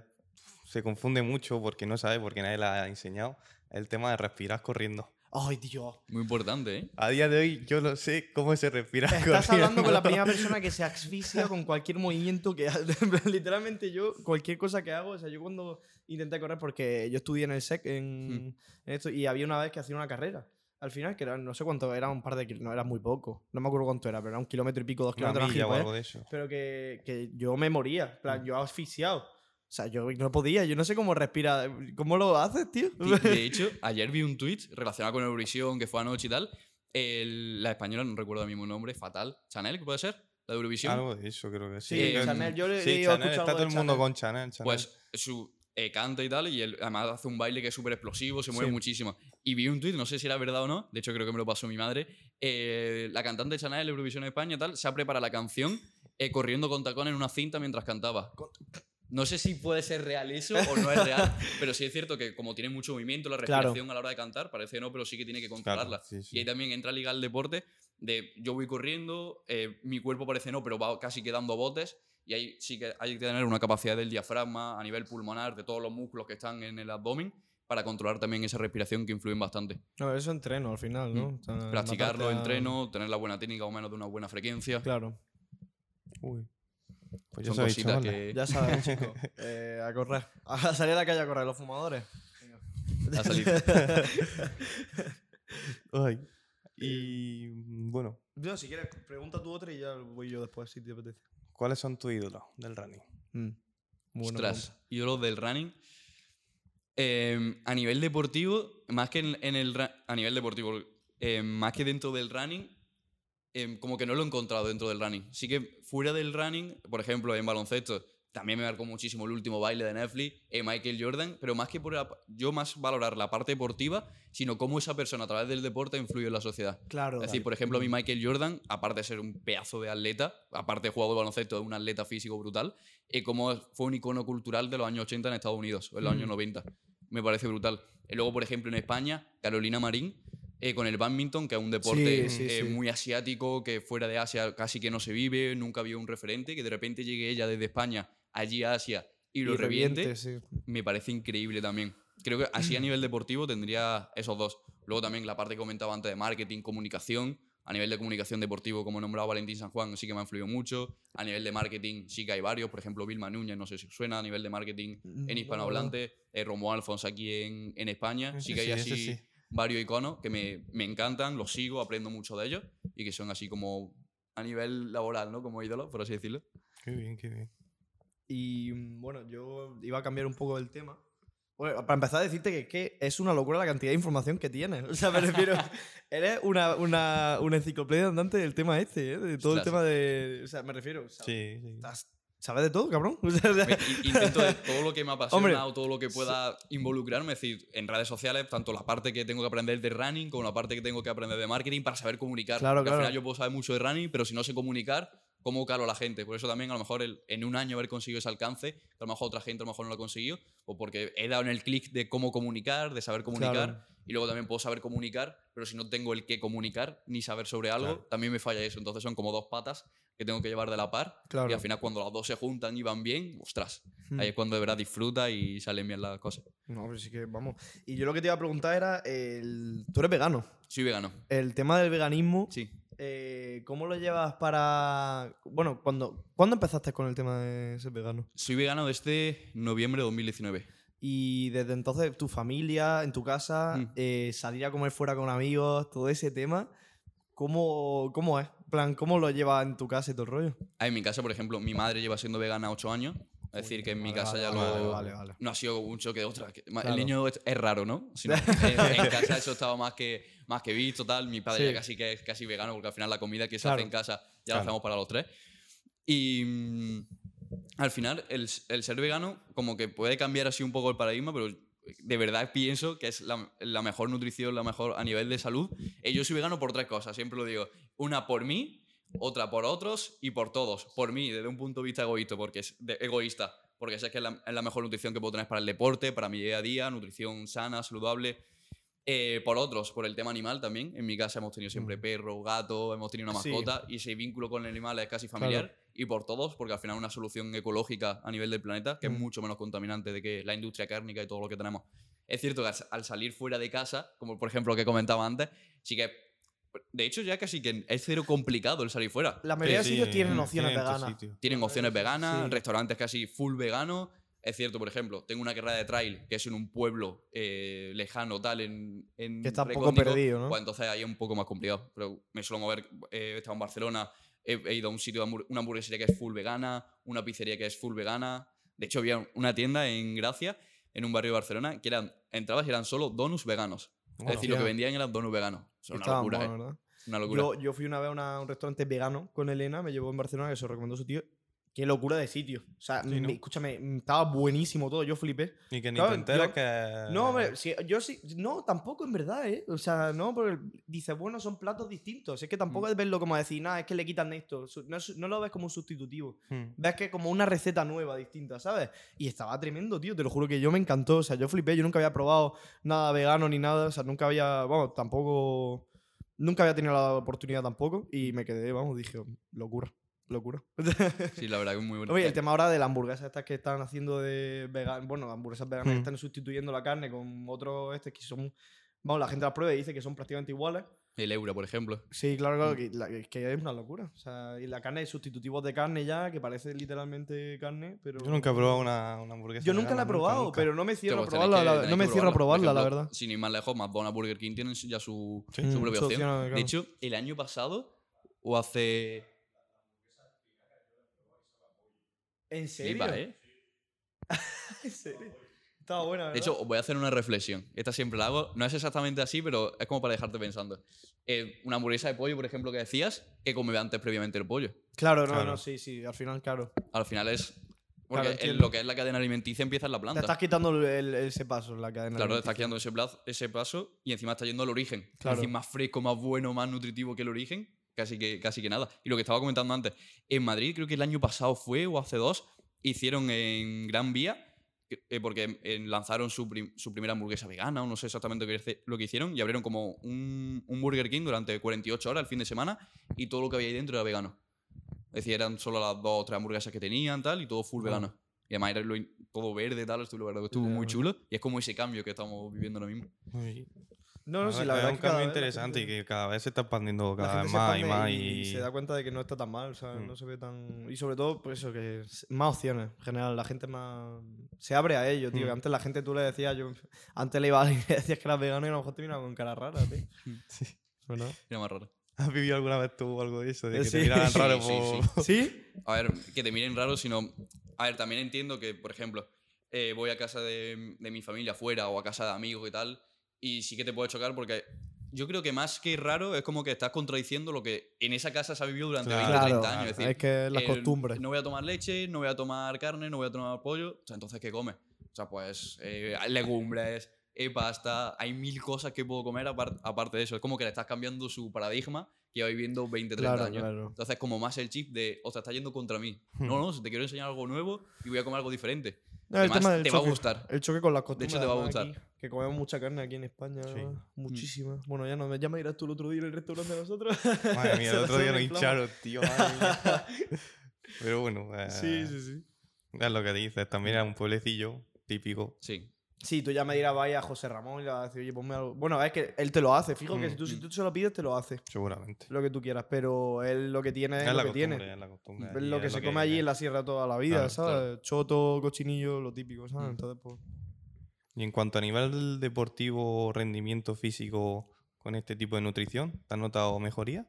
se confunde mucho porque no sabe, porque nadie la ha enseñado, el tema de respirar corriendo. Ay, Dios. Muy importante, ¿eh? A día de hoy yo no sé cómo se respira Estás corriendo. hablando con la primera persona que se asfixia con cualquier movimiento que hace. *laughs* En plan, Literalmente yo, cualquier cosa que hago, o sea, yo cuando intenté correr, porque yo estudié en el SEC en, Hmm. en esto, y había una vez que hacía una carrera. Al final, que era, no sé cuánto, era un par de kilómetros, no era muy poco. No me acuerdo cuánto era, pero era un kilómetro y pico, dos kilómetros. milla o algo de eso. pero que, que yo me moría. En plan, yo asfixiado. O sea, yo no podía, yo no sé cómo respira. ¿Cómo lo haces, tío? De *laughs* hecho, ayer vi un tweet relacionado con Eurovisión que fue anoche y tal. El- la española, no recuerdo el mismo nombre, fatal. ¿Chanel, que puede ser? ¿La de Eurovisión? Algo de eso creo que sí. Sí, Chanel, yo le- sí, he Chanel, escuchado está todo el mundo Chanel. con Chanel. Chanel. Pues su eh, canta y tal, y él además hace un baile que es súper explosivo, se mueve Sí. muchísimo. Y vi un tuit, no sé si era verdad o no, de hecho creo que me lo pasó mi madre. eh, la cantante Chanel, Eurovisión España y tal, se ha preparado la canción eh, corriendo con tacón en una cinta mientras cantaba. No sé si puede ser real eso o no es *laughs* real, pero sí es cierto que como tiene mucho movimiento, la Claro. respiración a la hora de cantar, parece no, pero sí que tiene que Claro, controlarla. sí, sí. Y ahí también entra a ligar el deporte de yo voy corriendo, eh, mi cuerpo parece no, pero va casi quedando botes. Y ahí sí que hay que tener una capacidad del diafragma a nivel pulmonar, de todos los músculos que están en el abdomen, para controlar también esa respiración que influyen bastante. No, eso entreno al final, ¿no? Mm. O sea, Practicarlo, a- entreno, tener la buena técnica o menos de una buena frecuencia. Claro. Uy. Pues yo Son soy cositas chaval. que Ya sabes, *laughs* chicos. Eh, a correr. A salir a la calle a correr, los fumadores. ha salido. *laughs* Ay. Y mm, bueno, Yo, si quieres, pregunta tú otra y ya voy yo después, si te apetece. ¿cuáles son tus ídolos del running? Mm. Ostras, ídolos del running. Eh, a nivel deportivo, más que en, en el a nivel deportivo, eh, más que dentro del running, eh, como que no lo he encontrado dentro del running. Sí que fuera del running, por ejemplo, en baloncesto, también me marcó muchísimo el último baile de Netflix, eh, Michael Jordan, pero más que por la- yo más valorar la parte deportiva, sino cómo esa persona a través del deporte influye en la sociedad. Claro. Es decir, por ejemplo, a mí Michael Jordan, aparte de ser un pedazo de atleta, aparte de jugador de baloncesto, es un atleta físico brutal, y como fue un icono cultural de los años 80 en Estados Unidos, o en los Mm. años 90. Me parece brutal. Y luego, por ejemplo, en España, Carolina Marín, eh, con el badminton, que es un deporte Sí, sí, eh, sí. muy asiático, que fuera de Asia casi que no se vive, nunca había un referente, que de repente llegue ella desde España allí a Asia y lo reviente, me parece increíble también. Creo que así a nivel deportivo tendría esos dos. Luego también la parte que comentaba antes de marketing, comunicación. A nivel de comunicación deportivo, como he nombrado Valentín San Juan, sí que me ha influido mucho. A nivel de marketing, sí que hay varios. Por ejemplo, Vilma Núñez, no sé si os suena. A nivel de marketing Mm, en hispanohablante, eh, Romuald Alfonso aquí en, en España. Sí que hay así. Varios iconos que me, me encantan, los sigo, aprendo mucho de ellos y que son así como a nivel laboral, ¿no? Como ídolos, por así decirlo. Qué bien, qué bien. Y mm, bueno, yo iba a cambiar un poco el tema. Bueno, para empezar a decirte que, es que es una locura la cantidad de información que tienes. *laughs* O sea, me refiero. *laughs* eres una, una, una enciclopedia andante del tema este, ¿eh? De todo el tema de. O sea, me refiero. ¿sabes? Sí, sí. Estás- ¿Sabes de todo, cabrón? *laughs* Intento de todo lo que me apasiona Hombre, o todo lo que pueda involucrarme, es decir, en redes sociales, tanto la parte que tengo que aprender de running como la parte que tengo que aprender de marketing para saber comunicar. Claro, Porque claro. Al final yo puedo saber mucho de running, pero si no sé comunicar, ¿cómo calo a la gente? Por eso también a lo mejor el- en un año haber conseguido ese alcance, a lo mejor otra gente a lo mejor no lo ha conseguido, o porque he dado en el clic de cómo comunicar, de saber comunicar, Claro. Y luego también puedo saber comunicar, pero si no tengo el qué comunicar ni saber sobre algo, Claro. también me falla eso. Entonces son como dos patas que tengo que llevar de la par. Claro. Y al final cuando las dos se juntan y van bien, ostras, Hmm. ahí es cuando de verdad disfruta y salen bien las cosas. No, pero sí que vamos. Y yo lo que te iba a preguntar era. El... Tú eres vegano. Soy vegano, El tema del veganismo. sí. eh, ¿Cómo lo llevas para. Bueno, ¿cuándo, ¿cuándo empezaste con el tema de ser vegano? Soy vegano desde noviembre de 2019. Y desde entonces, tu familia, en tu casa, Mm. eh, salir a comer fuera con amigos, todo ese tema, ¿cómo, cómo es? Plan, ¿cómo lo llevas en tu casa y todo el rollo? Ah, En mi casa, por ejemplo, mi madre lleva siendo vegana ocho años. Es decir, que en mi Vale, casa vale, ya lo... vale. No ha sido un choque de otra. que- Claro. El niño es, es raro, ¿no? Si no, *laughs* en, en casa eso estaba más que, más que visto, tal. Mi padre Sí. ya casi que es casi vegano, porque al final la comida que se Claro. hace en casa ya Claro. la hacemos para los tres. Y mm, al final, el, el ser vegano, como que puede cambiar así un poco el paradigma, pero de verdad pienso que es la, la mejor nutrición, la mejor a nivel de salud. Eh, yo soy vegano por tres cosas, siempre lo digo. Una por mí, otra por otros y por todos. Por mí, desde un punto de vista egoísta, porque es de- egoísta, porque sé que es la, es la mejor nutrición que puedo tener para el deporte, para mi día a día, nutrición sana, saludable. Eh, por otros, por el tema animal también. En mi casa hemos tenido siempre Mm. perro, gato, hemos tenido una Sí. mascota y ese vínculo con el animal es casi familiar. Y por todos, porque al final es una solución ecológica a nivel del planeta, que Mm. es mucho menos contaminante de que la industria cárnica y todo lo que tenemos. Es cierto que al, al salir fuera de casa, como por ejemplo lo que comentaba antes, sí que. De hecho, ya casi que es cero complicado el salir fuera. La mayoría de Sí, sitios sí, tienen en- opciones tienen veganas. sitio. Tienen opciones veganas, Sí. restaurantes casi full veganos. Es cierto, por ejemplo, tengo una carrera de trail que es en un pueblo eh, lejano, tal, en, en Que está un poco perdido, ¿no? Pues entonces ahí es un poco más complicado. Pero me suelo mover, eh, he estado en Barcelona, he, he ido a un sitio, de hamburg- una hamburguesería que es full vegana, una pizzería que es full vegana. De hecho, había una tienda en Gracia, en un barrio de Barcelona, que eran, entrabas y eran solo donuts veganos. es decir, lo que vendían eran donuts veganos. Es una Estaban locura, ¿eh? Una locura. Yo, yo fui una vez a, una- a un restaurante vegano con Elena, me llevó en Barcelona, que se lo recomendó su tío. Qué locura de sitio. O sea, Sí, ¿no? me- escúchame, mm, estaba buenísimo todo, yo flipé. Y que ni Claro, te enteras yo- que. No, hombre, sí, yo sí. No, tampoco en verdad, ¿eh? O sea, no, porque dices, bueno, son platos distintos. Es que tampoco Mm. es verlo como decir, nada, es que le quitan esto. No, lo ves como un sustitutivo. Hmm. Ves que es como una receta nueva, distinta, ¿sabes? Y estaba tremendo, tío. Te lo juro que yo me encantó. O sea, yo flipé. Yo nunca había probado nada vegano ni nada. O sea, nunca había. Vamos, tampoco. Nunca había tenido la oportunidad tampoco. Y me quedé, vamos, dije, locura. Locura. Sí, la verdad que es muy bueno. Oye, el tema ahora de las hamburguesas estas que están haciendo de vegan, bueno, hamburguesas veganas que Hmm. están sustituyendo la carne con otros este que son, vamos, la gente las prueba y dice que son prácticamente iguales. El euro, por ejemplo. Sí, claro, claro, que, la- es que es una locura. O sea, y la carne es sustitutivos de carne ya, que parece literalmente carne, pero... Yo nunca he probado una, una hamburguesa. Yo nunca la he probado, nunca. pero no me cierro a probarla, que- la- no me cierro a probarla. La verdad. Sin ir más lejos, McDonald's, Burger King tienen ya su, Sí. su Mm, propia opción. opción, claro. De hecho, el año pasado, o hace. *laughs* ¿En serio? Flipa, ¿eh? ¿En serio? Estaba buena, ¿verdad? De hecho, voy a hacer una reflexión. Esta siempre la hago. No es exactamente así, pero es como para dejarte pensando. Eh, una hamburguesa de pollo, por ejemplo, que decías, que come antes previamente el pollo. Claro, no, Claro. no, sí, sí, al final, claro. Al final es. Porque Claro, en entiendo. lo que es la cadena alimenticia empieza en la Te planta. estás quitando el- el- ese paso en la cadena. Claro, alimenticia. estás quedando ese, plazo, ese paso y encima está yendo al origen. Claro. Es decir, más fresco, más bueno, más nutritivo que el origen. Casi que, casi que nada. Y lo que estaba comentando antes, en Madrid, creo que el año pasado fue, o hace dos, hicieron en Gran Vía, eh, porque eh, lanzaron su, prim- su primera hamburguesa vegana, o no sé exactamente lo que hicieron, y abrieron como un, un Burger King durante 48 horas el fin de semana, y todo lo que había ahí dentro era vegano. Es decir, eran solo las dos o tres hamburguesas que tenían, tal, y todo full Ah. vegano. Y además era lo todo verde, tal, estuvo, estuvo muy chulo. Y es como ese cambio que estamos viviendo ahora mismo. No, no, sí, la es verdad un es que cada cambio interesante gente- y que cada vez se está expandiendo la cada gente vez se más y más. y, Y, se da cuenta de que no está tan mal, ¿sabes? Mm. No se ve tan... Y sobre todo, pues eso, que más opciones, en general. La gente más... Se abre a ello, tío. Mm. Que antes la gente tú le decías, yo... Antes le iba a y le decías que eras vegano y a lo mejor te miraba con cara rara, tío. *laughs* Sí. ¿Verdad? Era más raro. ¿Has vivido alguna vez tú algo de eso? De que sí. te miraran Sí, raro sí, por... *laughs* ¿Sí? A ver, que te miren raro, sino. A ver, también entiendo que, por ejemplo, eh, voy a casa de, de mi familia afuera o a casa de amigos y tal, y sí que te puede chocar porque yo creo que más que raro es como que estás contradiciendo lo que en esa casa se ha vivido durante Claro. 20 o 30 Claro, años. Es decir, es que las costumbres. No voy a tomar leche, no voy a tomar carne, no voy a tomar pollo. O sea, entonces, ¿qué comes? O sea, pues eh, legumbres, eh, pasta, hay mil cosas que puedo comer apar- aparte de eso. Es como que le estás cambiando su paradigma que va viviendo 20, 30 Claro, años. claro. Entonces, como más el chip de, o sea, está yendo contra mí. Hmm. No, no, te quiero enseñar algo nuevo y voy a comer algo diferente. No, el Además, tema del te va a gustar. El choque con las costumbres. hecho, te va a gustar. aquí, que comemos mucha carne aquí en España. Sí. Muchísima. Bueno, ya, no, ya me dirás tú el otro día en el restaurante de nosotros. Madre mía, el *laughs* otro día nos hincharon, tío. *laughs* Pero bueno, eh, Sí, sí, sí. es lo que dices. También era un pueblecillo típico. Sí. Sí, tú ya me dirás, vaya a José Ramón y le vas a decir, oye, ponme algo. Bueno, es que él te lo hace, fijo que si tú, si Mm. tú se lo pides, te lo hace. Seguramente. Lo que tú quieras, pero él lo que tiene es, Es la lo que costumbre, tiene. es la costumbre. Es lo que es se come allí en la sierra toda la vida, Claro, ¿sabes? Choto, cochinillo, lo típico, ¿sabes? Mm. Entonces, pues. Y en cuanto a nivel deportivo, rendimiento físico con este tipo de nutrición, ¿te has notado mejoría?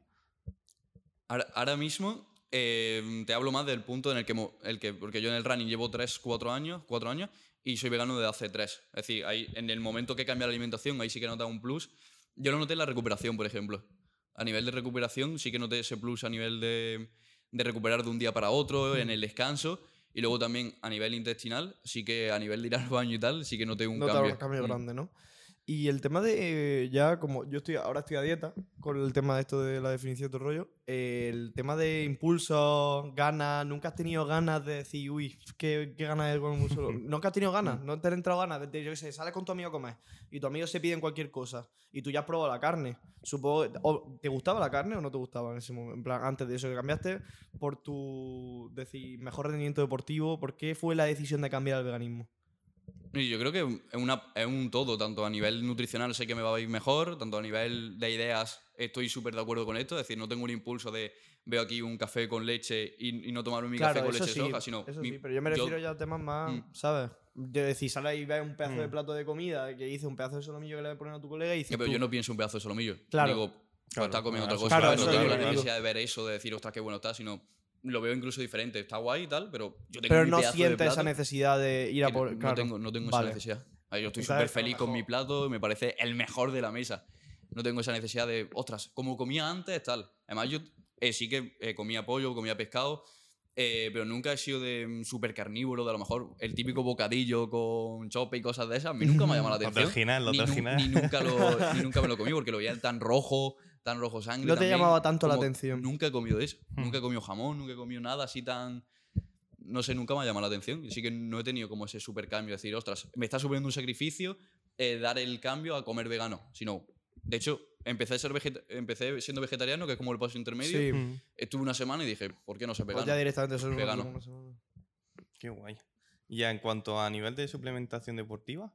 Ahora, ahora mismo eh, te hablo más del punto en el que, el que. Porque yo en el running llevo 3, 4 años, 4 años y soy vegano desde hace 3. Es decir, ahí, en el momento que cambia la alimentación, ahí sí que nota un plus. Yo lo noté en la recuperación, por ejemplo. A nivel de recuperación, sí que noté ese plus a nivel de, de recuperar de un día para otro, en el descanso. Y luego también a nivel intestinal, sí que a nivel de ir al baño y tal, sí que noté un Nota cambio. un cambio Mm. grande, ¿no? Y el tema de, ya como yo estoy, ahora estoy a dieta, con el tema de esto de la definición de tu rollo, eh, el tema de impulso, ganas, nunca has tenido ganas de decir, uy, qué, qué ganas de comer un solo. *laughs* Nunca has tenido ganas, no te han entrado ganas de, de, yo qué sé, sales con tu amigo a comer y tu amigo se piden cualquier cosa y tú ya has probado la carne. Supongo, o, ¿te gustaba la carne o no te gustaba en ese momento? En plan, antes de eso, que cambiaste por tu, decir, mejor rendimiento deportivo, ¿por qué fue la decisión de cambiar al veganismo? Y yo creo que es, una, es un todo, tanto a nivel nutricional sé que me va a ir mejor, tanto a nivel de ideas estoy súper de acuerdo con esto, es decir, no tengo un impulso de veo aquí un café con leche y, y no tomarme mi café con leche sí, de soja, sino... Eso mi- sí, pero yo me refiero ya a temas más, Mm. ¿sabes? De decir, sale y ves un pedazo de Mm. plato de comida que dice un pedazo de solomillo que le voy a poner a tu colega y dices pero tú, yo no pienso un pedazo de solomillo. Claro. Digo, Claro, está comiendo claro, otra cosa, Claro, no tengo la necesidad de ver eso, de decir, ostras, qué bueno está, sino lo veo incluso diferente. Está guay y tal, pero yo tengo pero mi no sientes esa necesidad de ir a por... no, claro. tengo, no tengo Vale. esa necesidad. Yo estoy súper feliz con mi plato, me parece el mejor de la mesa. No tengo esa necesidad de, ostras, como comía antes, tal. Además, yo eh, sí que eh, comía pollo, comía pescado, eh, pero nunca he sido de mm, súper carnívoro, de a lo mejor el típico bocadillo con chope y cosas de esas. A mí nunca me ha llamado la *laughs* atención. los ni, ni nunca lo, ni *laughs* nunca me lo comí porque lo veía tan rojo, tan rojo sangre. No te también, llamaba tanto la atención. Nunca he comido eso. Hmm. Nunca he comido jamón, nunca he comido nada así tan. No sé, nunca me ha llamado la atención. Así que no he tenido como ese super cambio. Decir, ostras, me está suponiendo un sacrificio eh, dar el cambio a comer vegano. Sino, de hecho, empecé, a ser vegeta- empecé siendo vegetariano, que es como el paso intermedio. Sí, Mm, Estuve una semana y dije, ¿por qué no ser pues vegano? ya directamente es Vegano. una. Qué guay. Y ya en cuanto a nivel de suplementación deportiva,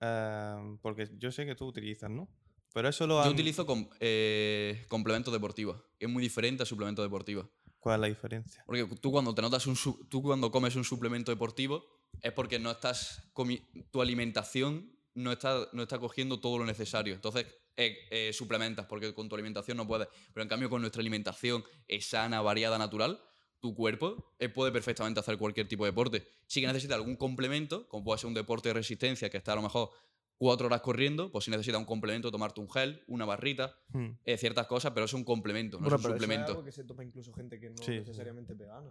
eh, porque yo sé que tú utilizas, ¿no? Pero eso lo Yo utilizo com- eh, complemento deportivo, que es muy diferente a suplemento deportivo. ¿Cuál es la diferencia? Porque tú cuando te notas un tú cuando comes un suplemento deportivo es porque no estás tu alimentación no está, no está cogiendo todo lo necesario. Entonces eh, eh, suplementas porque con tu alimentación no puedes. Pero en cambio con nuestra alimentación es sana, variada, natural, tu cuerpo eh, puede perfectamente hacer cualquier tipo de deporte. Sí que necesita algún complemento, como puede ser un deporte de resistencia que está a lo mejor cuatro horas corriendo, pues si necesita un complemento, tomarte un gel, una barrita, Mm, eh, ciertas cosas, pero es un complemento, no Bueno, es un pero eso es suplemento. algo que se toma incluso gente que no Sí, necesariamente es vegana.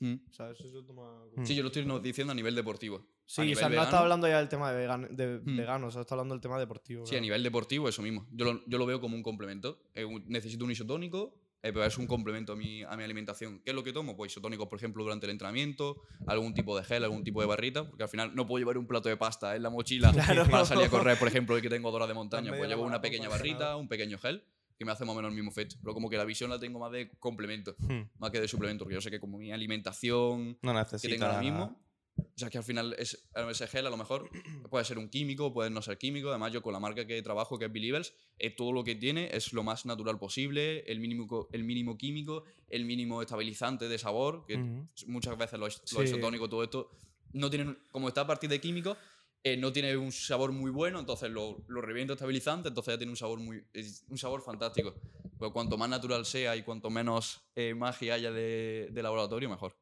Mm. O sea, eso se toma... Mm. Sí, yo lo estoy no- diciendo a nivel deportivo. Sí, o nivel sea, no está hablando ya del tema de, vegan, de Hmm. vegano, o sea, está hablando del tema deportivo. Sí, a nivel deportivo, eso mismo. Yo lo, yo lo veo como un complemento. Eh, un- necesito un isotónico, eh, pero es un complemento a mi, a mi alimentación. ¿Qué es lo que tomo? Pues isotónicos, por ejemplo, durante el entrenamiento, algún tipo de gel, algún tipo de barrita, porque al final no puedo llevar un plato de pasta en la mochila *laughs* Claro. para salir a correr, por ejemplo, hoy que tengo horas de montaña. Pues llevo una pequeña hacer barrita, un pequeño gel, que me hace más o menos el mismo efecto. Pero como que la visión la tengo más de complemento, mm. más que de suplemento, porque yo sé que como mi alimentación No que tengo ahora mismo. O sea, que al final es, gel a lo mejor *clears throat* puede ser un químico, puede no ser químico. Además, yo con la marca que trabajo, que es Believers, eh, todo lo que tiene es lo más natural posible, el mínimo, el mínimo químico, el mínimo estabilizante de sabor, que Ujú. muchas veces los, Sí. los isotónicos, todo esto, no tienen, como está a partir de químicos, eh, no tiene un sabor muy bueno, entonces lo, lo reviento estabilizante, entonces ya tiene un sabor muy un sabor fantástico. Pues cuanto más natural sea y cuanto menos eh, magia haya de, de laboratorio, mejor.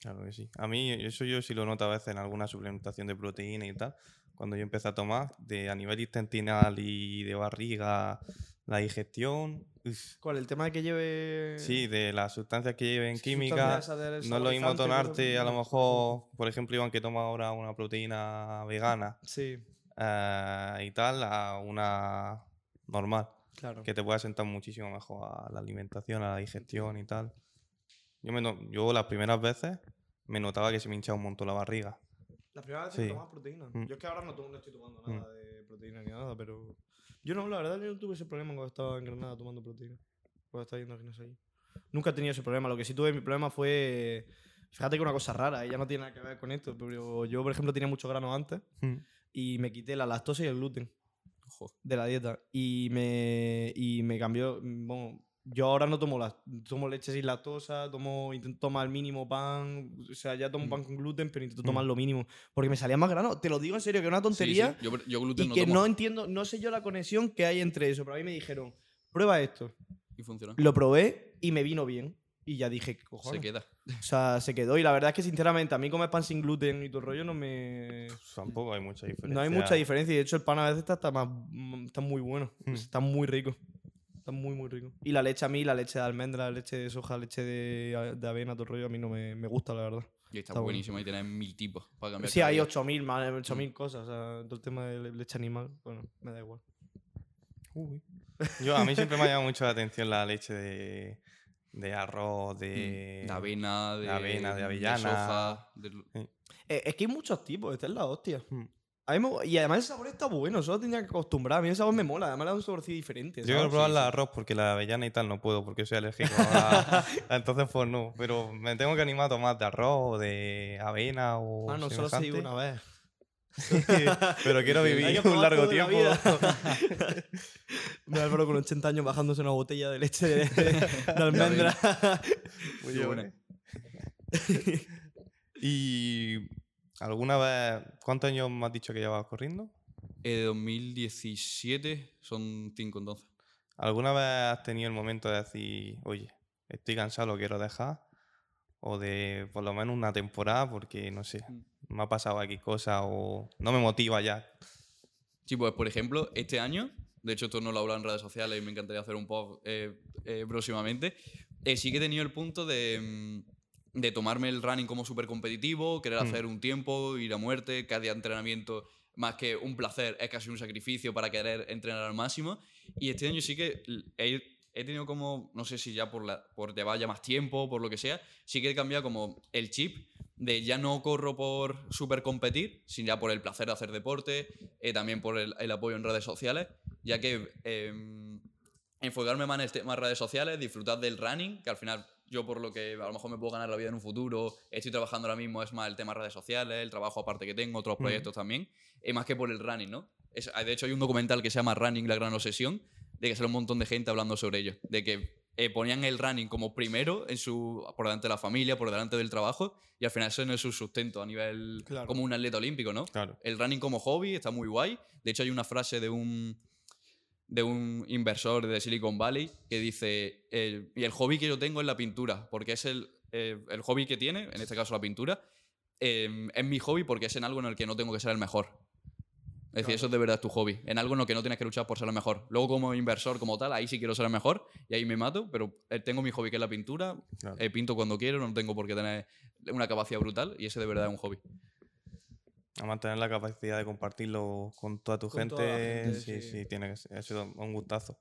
Claro que sí. A mí eso yo sí lo noto a veces en alguna suplementación de proteína y tal. Cuando yo empecé a tomar, de a nivel intestinal y de barriga, la digestión. uf, ¿Cuál? ¿El tema de que lleve...? sí, de las sustancias que lleven esas del No es lo mismo tomarte, a lo mejor, por ejemplo, Iván que toma ahora una proteína vegana Sí, eh, y tal, a una normal, claro. que te puede sentar muchísimo mejor a la alimentación, a la digestión y tal. Yo, me no- yo las primeras veces me notaba que se me hinchaba un montón la barriga. La primera vez Sí. que tomas proteína. Mm. Yo es que ahora no, tomo- no estoy tomando Mm. nada de proteína ni nada, pero... Yo no, la verdad, yo no tuve ese problema cuando estaba en Granada tomando proteína. Cuando estaba yendo al gimnasio allí. Nunca he tenido ese problema. Lo que sí tuve, mi problema fue... Fíjate que una cosa rara, ya no tiene nada que ver con esto, pero yo, por ejemplo, tenía mucho grano antes y me quité la lactosa y el gluten Ojo. de la dieta. Y me, y me cambió. mm, Bueno, yo ahora no tomo, la, tomo leche sin lactosa, tomo, intento tomar el mínimo pan. O sea, ya tomo Mm. pan con gluten, pero intento Mm. tomar lo mínimo. Porque me salía más grano. Te lo digo en serio, que es una tontería. sí. Yo, yo gluten Y no que tomo no entiendo, no sé yo la conexión que hay entre eso. Pero a mí me dijeron, prueba esto. y funciona. Lo probé y me vino bien. Y ya dije, ¿qué Se cojones. queda. O sea, se quedó. Y la verdad es que, sinceramente, a mí comer pan sin gluten y todo el rollo no me. Tampoco hay mucha diferencia. No hay mucha diferencia. Y de hecho, el pan a veces está, está más, mm, está muy bueno. Mm. Está muy rico. Está muy, muy rico. Y la leche a mí, la leche de almendra, la leche de soja, la leche de, de avena, todo el rollo, a mí no me, me gusta, la verdad. Y está, Está bueno. buenísimo y tienes mil tipos para cambiar. Sí, hay día. 8.000 más, 8.000 cosas. O sea, todo el tema de le- leche animal, bueno, me da igual. Yo, a mí siempre me ha llamado mucho la atención la leche de, de arroz, de... Mm, De avena, de, de avena, de avellana. soja, de- Eh, es que hay muchos tipos, esta es la hostia. A mí me- y además el sabor está bueno, solo tendría que acostumbrar. A mí el sabor me mola, además le da un saborcillo diferente. Yo quiero probar Sí, la sí. arroz porque la avellana y tal no puedo porque soy alérgico. *laughs* a- entonces, pues no. Pero me tengo que animar a tomar de arroz o de avena o. Ah, no, solo se una vez. *laughs* Pero quiero *laughs* vivir un largo tiempo. Me Álvaro con 80 años bajándose una botella de leche de, de almendra. Muy bueno. y. ¿Alguna vez. ¿Cuántos años me has dicho que llevabas corriendo? Eh, 2017 son 5 entonces. ¿Alguna vez has tenido el momento de decir, oye, estoy cansado, lo quiero dejar? O de por lo menos una temporada, porque no sé, Mm. me ha pasado aquí cosas o no me motiva ya. Sí, pues por ejemplo, este año, de hecho esto no lo he hablado en redes sociales y me encantaría hacer un post eh, eh, próximamente, eh, sí que he tenido el punto de, mm, de tomarme el running como súper competitivo, querer Mm. hacer un tiempo, ir a muerte, cada día de entrenamiento, más que un placer, es casi un sacrificio para querer entrenar al máximo. Y este año sí que he, he tenido como, no sé si ya por, la, por llevar ya más tiempo, por lo que sea, sí que he cambiado como el chip de ya no corro por super competir, sino ya por el placer de hacer deporte, eh, también por el, el apoyo en redes sociales, ya que em, enfocarme más en el tema redes sociales, disfrutar del running, que al final yo por lo que a lo mejor me puedo ganar la vida en un futuro, estoy trabajando ahora mismo es más el tema redes sociales, el trabajo aparte que tengo, otros proyectos también, eh, más que por el running, ¿no? Es- de hecho hay un documental que se llama Running, la gran obsesión, de que sale un montón de gente hablando sobre ello, de que eh, ponían el running como primero en su, por delante de la familia, por delante del trabajo, y al final eso no es su sustento a nivel Claro. como un atleta olímpico, ¿no? Claro. El running como hobby está muy guay. De hecho, hay una frase de un, de un inversor de Silicon Valley que dice, y el hobby que yo tengo es la pintura, porque es el, eh, el hobby que tiene, en este caso la pintura, eh, es mi hobby porque es en algo en el que no tengo que ser el mejor. Es decir, eso es de verdad tu hobby. En algo en lo que no tienes que luchar por ser el mejor. Luego, como inversor, como tal, ahí sí quiero ser el mejor y ahí me mato, pero eh, tengo mi hobby que es la pintura. Claro. eh, pinto cuando quiero, no tengo por qué tener una capacidad brutal y ese de verdad es un hobby. A mantener la capacidad de compartirlo con toda tu Con gente, toda la gente, sí, sí. sí, tiene que ser. Ha sido un gustazo.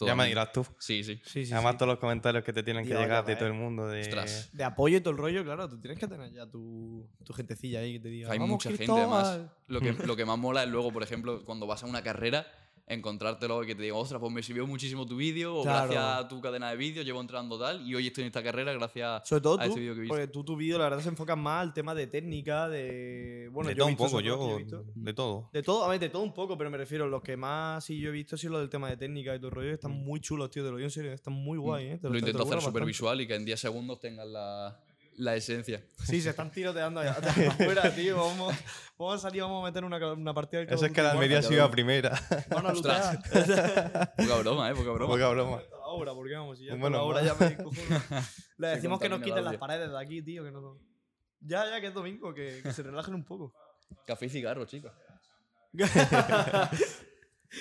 Ya me dirás tú. Sí, sí. Sí, sí, Además, sí. todos los comentarios que te tienen que llegar de ves. todo el mundo. De... Ostras. De apoyo y todo el rollo, claro, tú tienes que tener ya tu, tu gentecilla ahí que te diga. Hay "Vamos, mucha gente, Cristóbal". además. Lo que, *laughs* lo que más mola es luego, por ejemplo, cuando vas a una carrera, encontrártelo y que te diga, ostras, pues me sirvió muchísimo tu vídeo, o Claro. gracias a tu cadena de vídeos llevo entrando tal, y hoy estoy en esta carrera gracias Sobre todo a tú, este vídeo que he visto. porque tú tu vídeo la verdad se enfoca más al tema de técnica, de... Bueno, de yo he todo un poco, yo. he visto. De todo. De todo, a ver, de todo un poco, pero me refiero, los que más sí yo he visto sí lo del tema de técnica y todo el rollo, están muy chulos, tío, te lo digo en serio, están muy guay, ¿eh? Te Mm. Lo te intento hacer súper visual y que en 10 segundos tengas la, la esencia. Sí, se están tiroteando *laughs* allá afuera, tío, vamos, vamos a salir, vamos a meter una, una partida del Eso es que la Almería se iba cabrón. primera. Van a. *laughs* Poca broma, ¿eh? Poca broma. Poca broma. Hasta la hora, porque vamos, si ya Un con la menos hora mal. ya me. *laughs* Le decimos que nos quiten las paredes de aquí, tío, que no... Ya, ya, que es domingo, que, que se relajen un poco. Café y cigarro, chicos.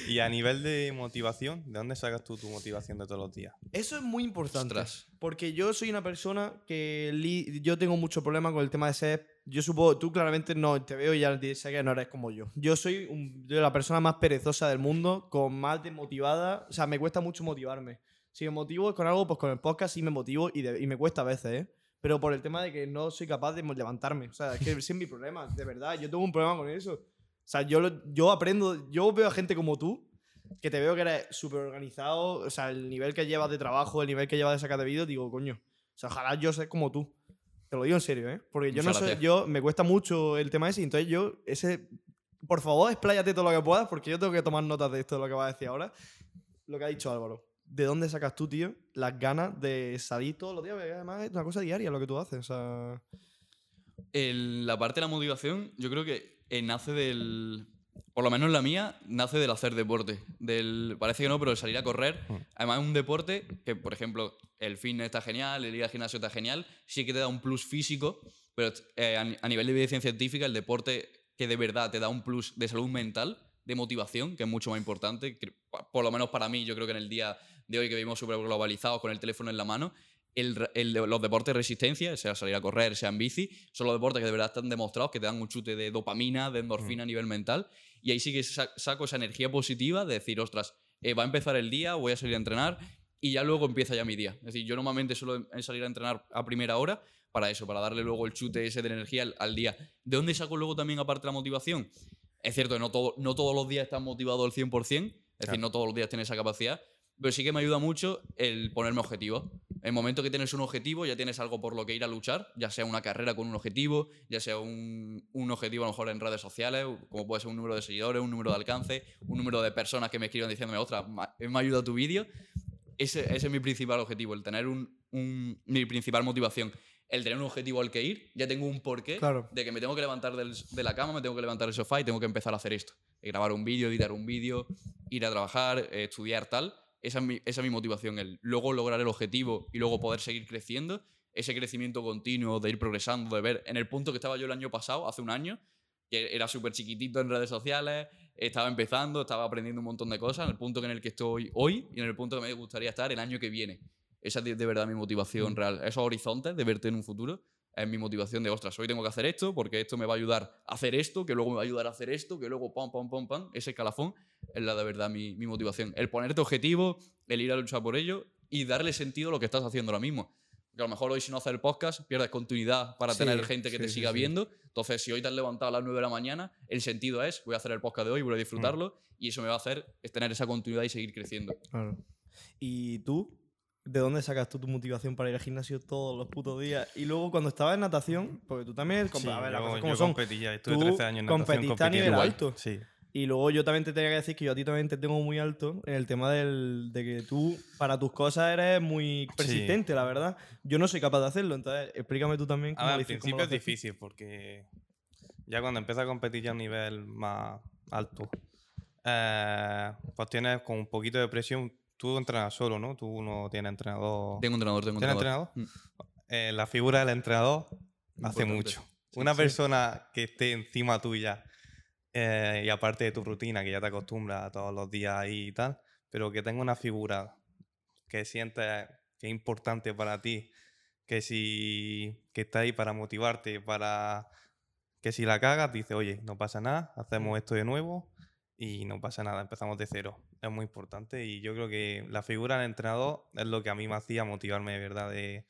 Y a nivel de motivación, ¿de dónde sacas tú tu motivación de todos los días? Eso es muy importante. Ostras. Porque yo soy una persona que li- yo tengo mucho problema con el tema de ser. Yo supongo, tú claramente no te veo y ya sé que no eres como yo. Yo soy un- yo la persona más perezosa del mundo, con más desmotivada. O sea, me cuesta mucho motivarme. Si me motivo con algo, pues con el podcast sí me motivo y, de- y me cuesta a veces, ¿eh? Pero por el tema de que no soy capaz de levantarme. O sea, es que ese es mi problema, de verdad. Yo tengo un problema con eso. O sea, yo, yo aprendo, yo veo a gente como tú, que te veo que eres súper organizado, o sea, el nivel que llevas de trabajo, el nivel que llevas de sacar de vídeo, digo, coño, o sea, ojalá yo sea como tú. Te lo digo en serio, ¿eh? Porque yo Muchas no soy, yo, me cuesta mucho el tema ese, entonces yo, ese, por favor, expláyate todo lo que puedas, porque yo tengo que tomar notas de esto, de lo que vas a decir ahora. Lo que ha dicho Álvaro. ¿De dónde sacas tú, tío, las ganas de salir todos los días? Porque además es una cosa diaria lo que tú haces, o sea... El- la parte de la motivación, yo creo que eh, nace del. Por lo menos la mía, nace del hacer deporte. Del, parece que no, pero el salir a correr. Mm. Además, es un deporte que, por ejemplo, el fitness está genial, el ir al gimnasio está genial. Sí que te da un plus físico, pero eh, a, ni- a nivel de evidencia científica, el deporte que de verdad te da un plus de salud mental, de motivación, que es mucho más importante, que, por lo menos para mí, yo creo que en el día de hoy que vivimos súper globalizados con el teléfono en la mano, el el los deportes de resistencia, sea salir a correr, sea en bici, son los deportes que de verdad están demostrados que te dan un chute de dopamina, de endorfina a nivel mental. Y ahí sí que sa- saco esa energía positiva de decir, ostras, eh, va a empezar el día, voy a salir a entrenar y ya luego empieza ya mi día. Es decir, yo normalmente suelo salir a entrenar a primera hora para eso, para darle luego el chute ese de energía al, al día. ¿De dónde saco luego también aparte la motivación? Es cierto que no, todo, no todos los días estás motivado al 100%, es decir, no todos los días tienes esa capacidad, pero sí que me ayuda mucho el ponerme objetivos. En el momento que tienes un objetivo, ya tienes algo por lo que ir a luchar, ya sea una carrera con un objetivo, ya sea un, un objetivo a lo mejor en redes sociales, como puede ser un número de seguidores, un número de alcance, un número de personas que me escriban diciéndome, ostras, ma- me ayuda tu vídeo. Ese, ese es mi principal objetivo, el tener un, un- mi principal motivación. El tener un objetivo al que ir, ya tengo un porqué Claro. de que me tengo que levantar del- de la cama, me tengo que levantar del sofá y tengo que empezar a hacer esto. Eh, Grabar un vídeo, editar un vídeo, ir a trabajar, eh, estudiar tal. Esa es, mi, esa es mi motivación. El luego lograr el objetivo y luego poder seguir creciendo. Ese crecimiento continuo de ir progresando, de ver en el punto que estaba yo el año pasado, hace un año, que era súper chiquitito en redes sociales, estaba empezando, estaba aprendiendo un montón de cosas, en el punto en el que estoy hoy y en el punto que me gustaría estar el año que viene. Esa es de, de verdad mi motivación Mm. real. Esos horizontes de verte en un futuro es mi motivación de, ostras, hoy tengo que hacer esto porque esto me va a ayudar a hacer esto, que luego me va a ayudar a hacer esto, que luego pam, pam, pam, pam. Ese escalafón es la de verdad mi, mi motivación. El ponerte objetivo, el ir a luchar por ello y darle sentido a lo que estás haciendo ahora mismo. Porque a lo mejor hoy si no haces el podcast pierdes continuidad para Sí, tener gente que sí, te siga sí. viendo. Entonces, si hoy te has levantado a las 9 de la mañana, el sentido es, voy a hacer el podcast de hoy, voy a disfrutarlo y eso me va a hacer es tener esa continuidad y seguir creciendo. Claro. ¿Y tú? ¿De dónde sacas tú tu motivación para ir al gimnasio todos los putos días? Y luego cuando estabas en natación, porque tú también, Sí, a ver, las cosas como son. estuve Tú 13 años en natación competiste a nivel alto. Sí. Y luego yo también te tenía que decir que yo a ti también te tengo muy alto en el tema del, de que tú, para tus cosas, eres muy persistente, la verdad. Yo no soy capaz de hacerlo, entonces explícame tú también A cómo ver, lo al cómo principio es difícil porque ya cuando empiezas a competir ya a un nivel más alto, eh, pues tienes con un poquito de presión. Tú entrenas solo, ¿no? Tú no tienes entrenador. Tengo entrenador, tengo ¿Tienes entrenador. entrenador? Mm. Eh, la figura del entrenador hace Importante. mucho. Sí, Una sí. persona que esté encima tuya eh, y aparte de tu rutina, que ya te acostumbras a todos los días ahí y tal, pero que tenga una figura que sientes que es importante para ti, que si que está ahí para motivarte, para que si la cagas, dice, oye, no pasa nada, hacemos esto de nuevo y no pasa nada, empezamos de cero. Es muy importante y yo creo que la figura del entrenador es lo que a mí me hacía motivarme de verdad. De...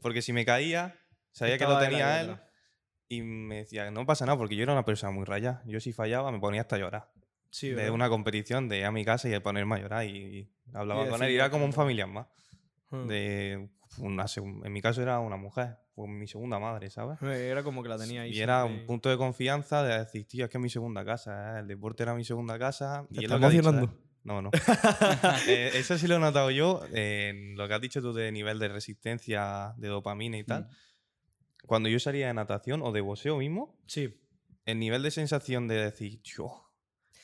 Porque si me caía, sabía que lo tenía él y me decía, no pasa nada, porque yo era una persona muy rayada. Yo si fallaba me ponía hasta a llorar. Sí, de ¿verdad? una competición, de ir a mi casa y de ponerme a llorar y, y hablaba con él. Y era "Ya como un está". familiar más. Hmm. De una en mi caso era una mujer, fue mi segunda madre, ¿sabes? Eh, Era como que la tenía ahí. Y era un punto de confianza de decir, tío, es que es mi segunda casa, ¿eh? el deporte era mi segunda casa. ¿Te y es lo que dicho? ¿eh? No, no. *laughs* Eh, eso sí lo he notado yo en lo que has dicho tú de nivel de resistencia, de dopamina y tal. Mm. Cuando yo salía de natación o de boxeo mismo, Sí. el nivel de sensación de decir, yo,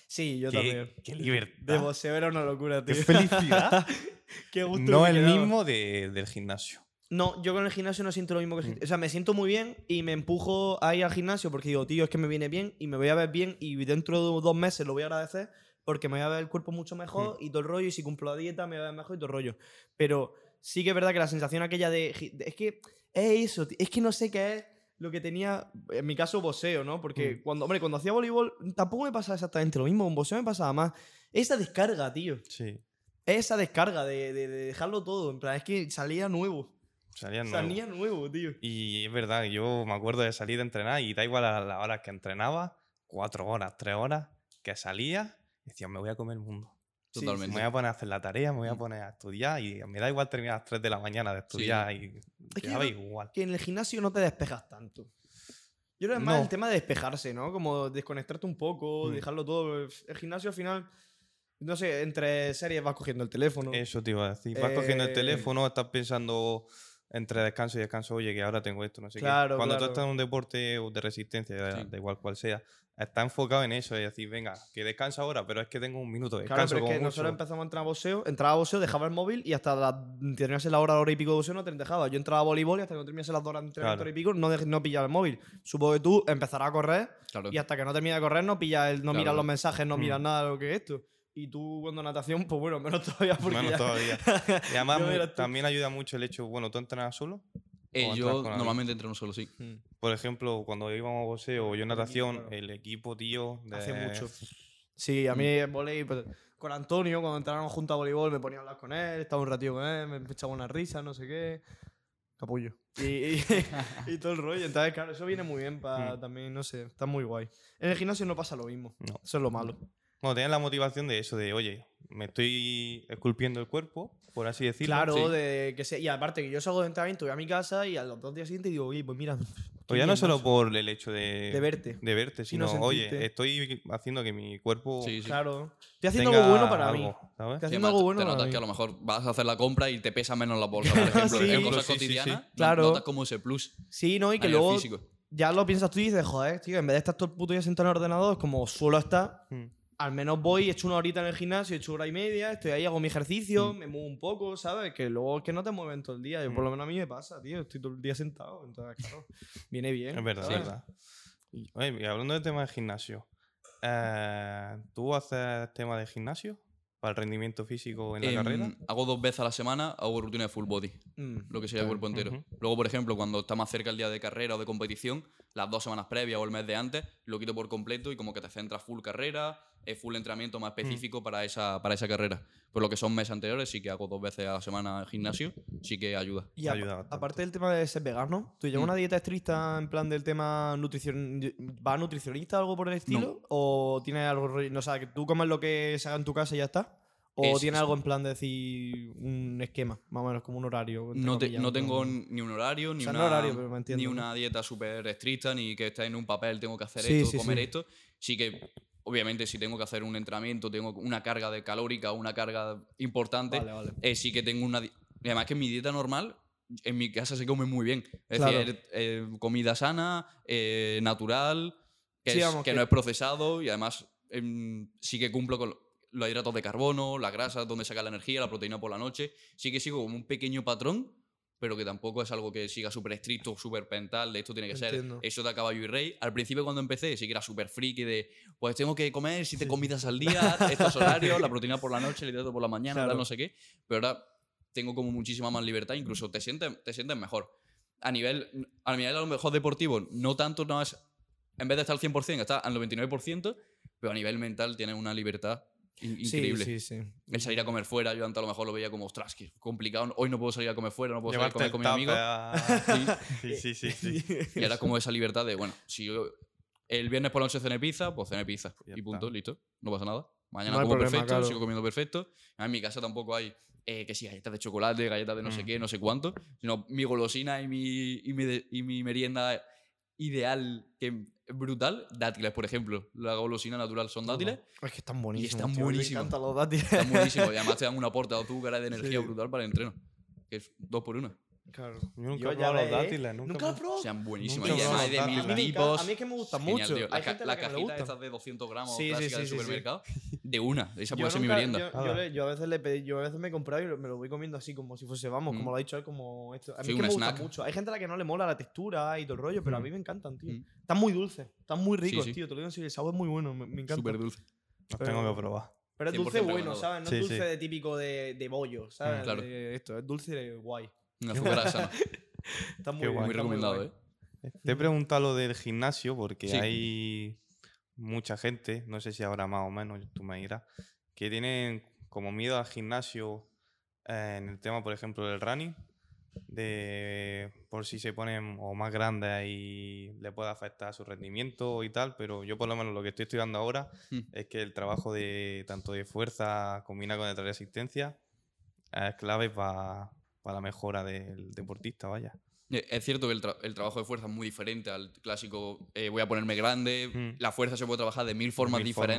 Sí, yo qué, también. qué De libertad, boxeo era una locura, tío. qué felicidad, *laughs* Qué gusto no el quedaba. mismo de- del gimnasio. No, yo con el gimnasio no siento lo mismo que Mm. O sea, me siento muy bien y me empujo a ir al gimnasio porque digo, tío, es que me viene bien y me voy a ver bien y dentro de dos meses lo voy a agradecer porque me voy a ver el cuerpo mucho mejor y todo el rollo y si cumplo la dieta me voy a ver mejor y todo el rollo. Pero sí que es verdad que la sensación aquella de... de- es que es eso, es que no sé qué es lo que tenía, en mi caso, boxeo, ¿no? Porque Mm. cuando, hombre, cuando hacía voleibol tampoco me pasaba exactamente lo mismo, con boxeo me pasaba más. Esa descarga, tío. Sí, Esa descarga de, de- de dejarlo todo. En plan, es que salía nuevo. salía nuevo. Salía nuevo, tío. Y es verdad, yo me acuerdo de salir de entrenar y da igual a las horas que entrenaba, cuatro horas, tres horas, que salía, decía, me voy a comer el mundo. Sí, Totalmente. Me voy a poner a hacer la tarea, me voy a Mm. poner a estudiar y me da igual terminar a las 3 de la mañana de estudiar y que daba yo- igual. que en el gimnasio no te despejas tanto. Yo creo que es más No. el tema de despejarse, ¿no? Como desconectarte un poco, Mm. dejarlo todo. El gimnasio al final, no sé, entre series vas cogiendo el teléfono. Eso te iba a decir. Vas cogiendo el Eh, teléfono, estás pensando entre descanso y descanso, oye, que ahora tengo esto, no sé Claro, qué. Cuando claro. tú estás en un deporte de resistencia, Sí. da igual cual sea, estás enfocado en eso y decir, venga, que descansa ahora, pero es que tengo un minuto de Claro, descanso. pero es que como nosotros mucho. empezamos a entrar a boxeo, entraba a boxeo, dejaba el móvil y hasta la, terminase la hora, hora y pico de boxeo no te dejaba. Yo entraba a voleibol y hasta que no terminase las dos horas de entrenamiento Claro. hora y pico no, no pillaba el móvil. Supongo que tú empezarás a correr Claro. y hasta que no termines de correr no pillas el, no Claro, miras claro. los mensajes, no Mm. miras nada de lo que es esto. Y tú cuando natación, pues bueno, menos todavía porque Menos ya- todavía. *laughs* Y además también ayuda mucho el hecho, bueno, ¿tú entrenas solo? Eh, ¿O yo normalmente entreno solo, sí. Mm. Por ejemplo, cuando íbamos a boxeo o yo natación, claro. el equipo, tío, de- Hace mucho. Sí, a mí en volei, pues, con Antonio, cuando entrábamos juntos a voleibol, me ponía a hablar con él, estaba un ratillo con él, me echaba una risa, no sé qué. Capullo. Y, y- *laughs* y todo el rollo. Entonces, claro, eso viene muy bien para Mm. también, no sé, está muy guay. En el gimnasio no pasa lo mismo. No. Eso es lo malo. Bueno, tenías la motivación de eso, de, oye, me estoy esculpiendo el cuerpo, por así decirlo. Claro, sí. de que se, y aparte que yo salgo de entrenamiento, voy a mi casa y a los dos días siguientes digo, oye, pues mira. *laughs* Pues ya no solo por el hecho de, De verte. de verte, Sino sino, oye, estoy haciendo que mi cuerpo Sí, sí. Claro. Estoy haciendo algo bueno para mí. algo, ¿sabes? Estoy Sí, haciendo además algo bueno te para notas mí. que a lo mejor vas a hacer la compra y te pesa menos la bolsa, por *laughs* ejemplo. Sí. en cosas Sí, sí, sí. cotidianas, no- Claro. notas como ese plus. Sí, ¿no? Y que luego físico. ya lo piensas tú y dices, joder, tío, en vez de estar todo el puto día sentado en el ordenador, como suelo estar, Mm. Al menos voy, echo una horita en el gimnasio, echo hora y media, estoy ahí, hago mi ejercicio, Mm. me muevo un poco, ¿sabes? Que luego es que no te mueven todo el día. Yo, Mm. por lo menos a mí me pasa, tío. Estoy todo el día sentado. Entonces, claro, viene bien. *laughs* Es verdad, es verdad. Oye, y hablando del tema de gimnasio, eh, ¿tú haces tema de gimnasio para el rendimiento físico en la Em, carrera? Hago dos veces a la semana, hago rutina de full body, Mm. lo que sería el cuerpo entero. Ujú. Luego, por ejemplo, cuando está más cerca el día de carrera o de competición, las dos semanas previas o el mes de antes, lo quito por completo y como que te centras full carrera, es full entrenamiento más específico para, esa, para esa carrera. Por lo que son meses anteriores, sí que hago dos veces a la semana gimnasio, sí que ayuda. Y Ayuda aparte del tema de ser vegano, ¿tú llevas Mm. una dieta estricta en plan del tema nutrición? ¿Va nutricionista o algo por el estilo? ¿O tienes algo, no sé, que tú comes lo que se haga en tu casa y ya está? ¿O Es- es- algo en plan de decir un esquema, más o menos como un horario? No, te- no tengo ni un horario, ni, O sea, no una, horario, pero me entiendo, ni una dieta súper estricta, ni que esté en un papel, tengo que hacer Sí, esto, sí, comer sí. esto. Sí que, obviamente, si tengo que hacer un entrenamiento, tengo una carga de calórica, una carga importante, Vale, vale. eh, sí que tengo una... Además que mi dieta normal, en mi casa se come muy bien. Es Claro. decir, eh, comida sana, eh, natural, es- que que- no es procesado y además em, sí que cumplo con los hidratos de carbono, la grasa, donde saca la energía, la proteína por la noche. Sí que sigo como un pequeño patrón, pero que tampoco es algo que siga súper estricto, súper pental, de esto tiene que Entiendo. ser eso de a caballo y rey. Al principio cuando empecé sí que era súper friki de, pues tengo que comer siete comidas al día, estos horarios, la proteína por la noche, el hidrato por la mañana, Claro. tal, no sé qué. Pero ahora tengo como muchísima más libertad, incluso te sientes, te sientes mejor. A nivel, a nivel a lo mejor deportivo, no tanto, no es, en vez de estar al 100%, está al 99%, pero a nivel mental tienes una libertad in- Sí, increíble. Sí, sí, El salir a comer fuera, yo antes a lo mejor lo veía como, ostras, que complicado, hoy no puedo salir a comer fuera, no puedo salir a Llevarte comer con mi amigo. a- *laughs* Sí, sí, sí, sí. *laughs* Y ahora como esa libertad de, bueno, si yo el viernes por la noche cené pizza, pues cené pizza. Ya y punto, está. listo. No pasa nada. Mañana No como problema, perfecto, claro. sigo comiendo perfecto. En mi casa tampoco hay eh, que sí, galletas de chocolate, galletas de no sé Mm. qué, no sé cuánto. Sino mi golosina y mi, y mi, de- y mi merienda ideal, que brutal, dátiles, por ejemplo. La golosina natural son dátiles. Es que están buenísimos. están tío, buenísimos. Me encantan los dátiles. Están buenísimos. y además te dan *laughs* un aporte de azúcar y de energía Sí. brutal para el entreno. Que es dos por uno. Claro. Yo nunca he probado los dátiles, nunca. ¿Nunca he probado? Sean buenísimos. Nunca Y además de mil tipos. a mí es que me gustan Genial, mucho. Hay La, ca- la la cajita de 200 gramos Sí, sí, clásicas sí, de sí, sí. supermercado. De una. Esa Yo puede ser mi merienda. Yo, yo Hala. le- yo a veces le pedí, yo a veces me he comprado y me lo voy comiendo así como si fuese, vamos, Mm. como lo ha dicho él, como esto. A mí Sí, es que me snack. mucho. Hay gente a la que no le mola la textura y todo el rollo, pero a Mm. mí me encantan, tío. Mm. Están muy dulces, están muy ricos, tío. Te lo digo así, el sabor es muy bueno, me, encanta. Súper dulce. Los tengo que probar. Pero es 100% dulce bueno. ¿sabes? No Sí, es dulce sí. de típico de, de bollo, ¿sabes? Mm, claro. De esto, es dulce guay. Un azúcar sana. Está muy, Qué guay. Muy está recomendado, guay. ¿eh? Te he preguntado lo del gimnasio porque Sí. hay mucha gente, no sé si habrá más o menos, tú me dirás, que tienen como miedo al gimnasio eh, en el tema, por ejemplo, del running, de por si se ponen o más grandes y le puede afectar su rendimiento y tal, pero yo por lo menos lo que estoy estudiando ahora Mm. es que el trabajo de tanto de fuerza combinado con el de resistencia es clave para la mejora del deportista, vaya. Eh, Es cierto que el, tra- el trabajo de fuerza es muy diferente al clásico eh, voy a ponerme grande. Mm. La fuerza se puede trabajar de mil formas mil formas.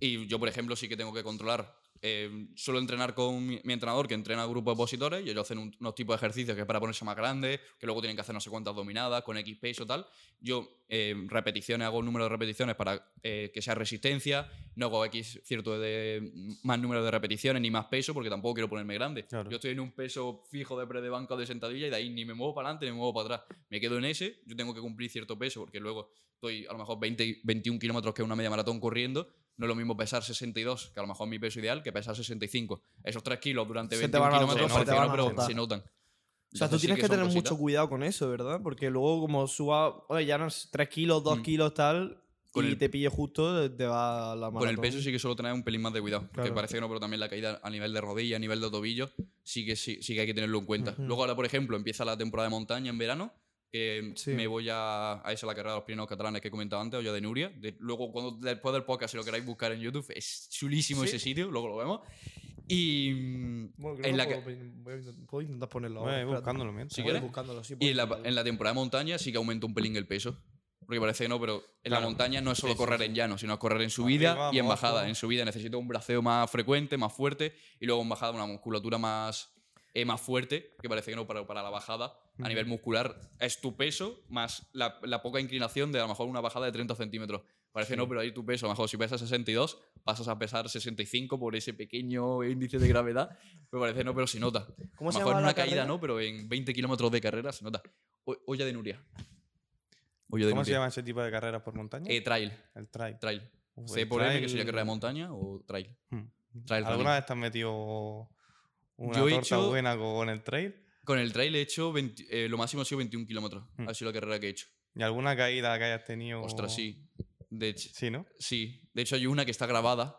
Y yo, por ejemplo, sí que tengo que controlar eh, suelo entrenar con mi, mi entrenador que entrena a grupos de opositores y ellos hacen un- unos tipos de ejercicios que es para ponerse más grandes, que luego tienen que hacer no sé cuántas dominadas con X peso tal. Yo eh, repeticiones, hago un número de repeticiones para eh, que sea resistencia, no hago X cierto de más número de repeticiones ni más peso porque tampoco quiero ponerme grande. Claro. Yo estoy en un peso fijo de pre de banca o de sentadilla y de ahí ni me muevo para adelante ni me muevo para atrás. Me quedo en ese, yo tengo que cumplir cierto peso porque luego estoy a lo mejor 20, 21 kilómetros que es una media maratón corriendo. No es lo mismo pesar 62, que a lo mejor es mi peso ideal, que pesar 65. Esos 3 kilos durante Se te 21 van a kilómetros notar, se que pero se notan. O sea, tú sí tienes que, son tener cositas. mucho cuidado con eso, ¿verdad? Porque luego como suba, oye, ya no es 3 kilos, 2 Mm. kilos, tal, Con y el- te pille justo, te va la Con el peso sí que suelo tener un pelín más de cuidado. Que Claro. parece que no, pero también la caída a nivel de rodilla, a nivel de tobillo, sí que, sí, sí que hay que tenerlo en cuenta. Ujú. Luego ahora, por ejemplo, empieza la temporada de montaña en verano, que Sí. me voy a, a esa la carrera de los Pirineos catalanes que he comentado antes, Olla de Nuria. De- luego, cuando, después del podcast, si lo queráis buscar en YouTube, es chulísimo Sí. ese sitio, luego lo vemos. Y, mm, Bueno, en la que- puedo, voy intentar- puedo intentar ponerlo Voy ahora. espérate. buscándolo mientras. Si Voy quieres. buscándolo, sí, y en la, en la temporada de montaña sí que aumenta un pelín el peso. Porque parece que no, pero en la Claro. montaña no es solo correr sí. en llano, sino es correr en subida Arriba, y en abajo. bajada. En subida necesito un braceo más frecuente, más fuerte, y luego en bajada una musculatura más, eh, más fuerte, que parece que no, para, para la bajada. A nivel muscular es tu peso más la, la poca inclinación de a lo mejor una bajada de 30 centímetros. Parece no, pero ahí tu peso, a lo mejor si pesas 62, pasas a pesar 65 por ese pequeño índice de gravedad. Me parece no, pero se nota. ¿Cómo a lo mejor en una caída no, pero en 20 kilómetros de carrera se nota. O- olla de Nuria. Olla de ¿Cómo se llama ese tipo de carreras por montaña? Eh, trail. el trail. Trail. Uf, C el por M, que sería trail- carrera de montaña, o trail. Hmm. Trail ¿Alguna vez te has metido una Yo he torta hecho- buena con el trail? Con el trail he hecho 20 eh, lo máximo ha sido 21 kilómetros. Hmm. Ha sido la carrera que he hecho. ¿Y alguna caída que hayas tenido? Ostras, sí. De hecho, Sí, ¿no? sí. De hecho, hay una que está grabada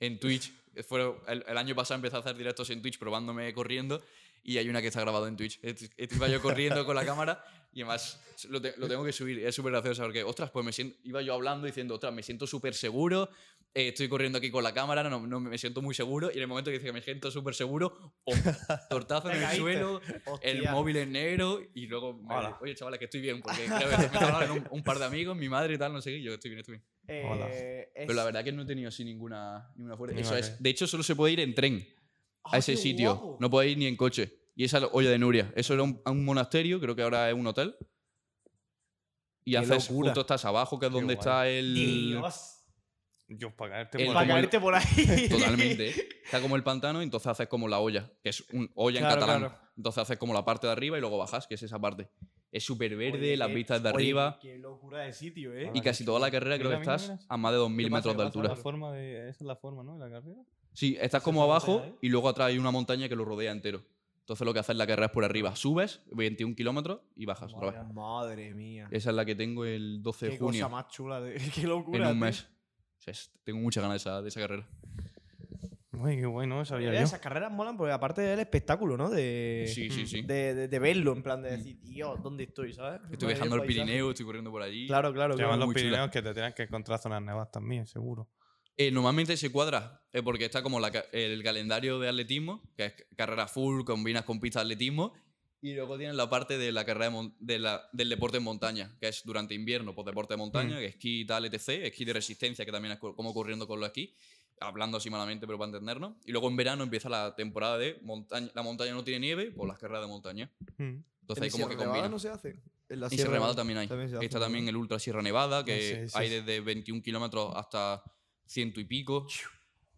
en Twitch. *laughs* Fue, el, el año pasado empecé a hacer directos en Twitch probándome corriendo y hay una que está grabada en Twitch. Est- est- Iba yo corriendo con la cámara y además lo, te- lo tengo que subir. Es súper gracioso porque, ostras, pues me siento, iba yo hablando diciendo, ostras, me siento súper seguro, eh, estoy corriendo aquí con la cámara, no, no me siento muy seguro y en el momento que dice que me siento súper seguro, ¡pum! *laughs* tortazo en el suelo, el móvil en negro y luego, me- oye, chavales, que estoy bien, porque creo que me estaban un, un par de amigos, mi madre y tal, no sé qué, yo estoy bien, estoy bien. Eh, Pero la es- verdad que no he tenido así ninguna, ninguna fuerte. Eso es, de hecho, solo se puede ir en tren a ¡Ah, ese sitio. guapo! No puede ir ni en coche. Y esa es la olla de Nuria. Eso era un, un monasterio, creo que ahora es un hotel. Y Qué haces, locura. justo estás abajo, que es Qué donde guay. está el... Dios. Yo, para caerte El- Para el- caerte por ahí. *laughs* Totalmente. ¿eh? *laughs* Está como el pantano y entonces haces como la olla, que es un olla en catalán. claro. Entonces haces como la parte de arriba y luego bajas, que es esa parte. Es súper verde, Oye, las vistas de oye, arriba. Qué locura de sitio, ¿eh? Y casi toda la carrera creo que estás a más de 2.000 ¿Qué pasa? metros de altura. La forma de... Esa es la forma, ¿no? De la carrera. Sí, estás como abajo ¿eh? y luego atrás hay una montaña que lo rodea entero. Entonces lo que haces la carrera es por arriba. Subes 21 kilómetros y bajas otra vez. Madre mía. Esa es la que tengo el 12 de Qué cosa junio, más chula. de- *laughs* Qué locura. en un tío. mes. O sea, es- tengo muchas ganas de esa, de esa carrera. Uy, qué bueno, sabía yo. Esas carreras molan porque aparte del espectáculo, ¿no? De, Sí, sí, sí. de, de- de verlo, en plan de Mm. decir, Dios, ¿dónde estoy? ¿Sabes? Estoy viajando al paisaje. Pirineo, estoy corriendo por allí. Claro, claro, Se llaman claro. los muy chula. Pirineos que te tienes que encontrar zonas nevas también, seguro. Eh, normalmente se cuadra eh, porque está como la el calendario de atletismo, que es carrera full, combinas con pista de atletismo. Y luego tienes la parte de la carrera de de la- del deporte en montaña, que es durante invierno, pues deporte de montaña, Mm. que esquí y tal, etc. Esquí de resistencia, que también es co- como corriendo con los esquí, hablando así malamente, pero para entendernos. Y luego en verano empieza la temporada de montaña. La montaña no tiene nieve, pues las carreras de montaña. Mm. Entonces ¿En hay como Sierra que Nevada combina. no se hace? En la Y Sierra Nevada también hay. Está también el Ultra Sierra Nevada, que Sí, sí, hay sí. desde 21 kilómetros hasta ciento y pico.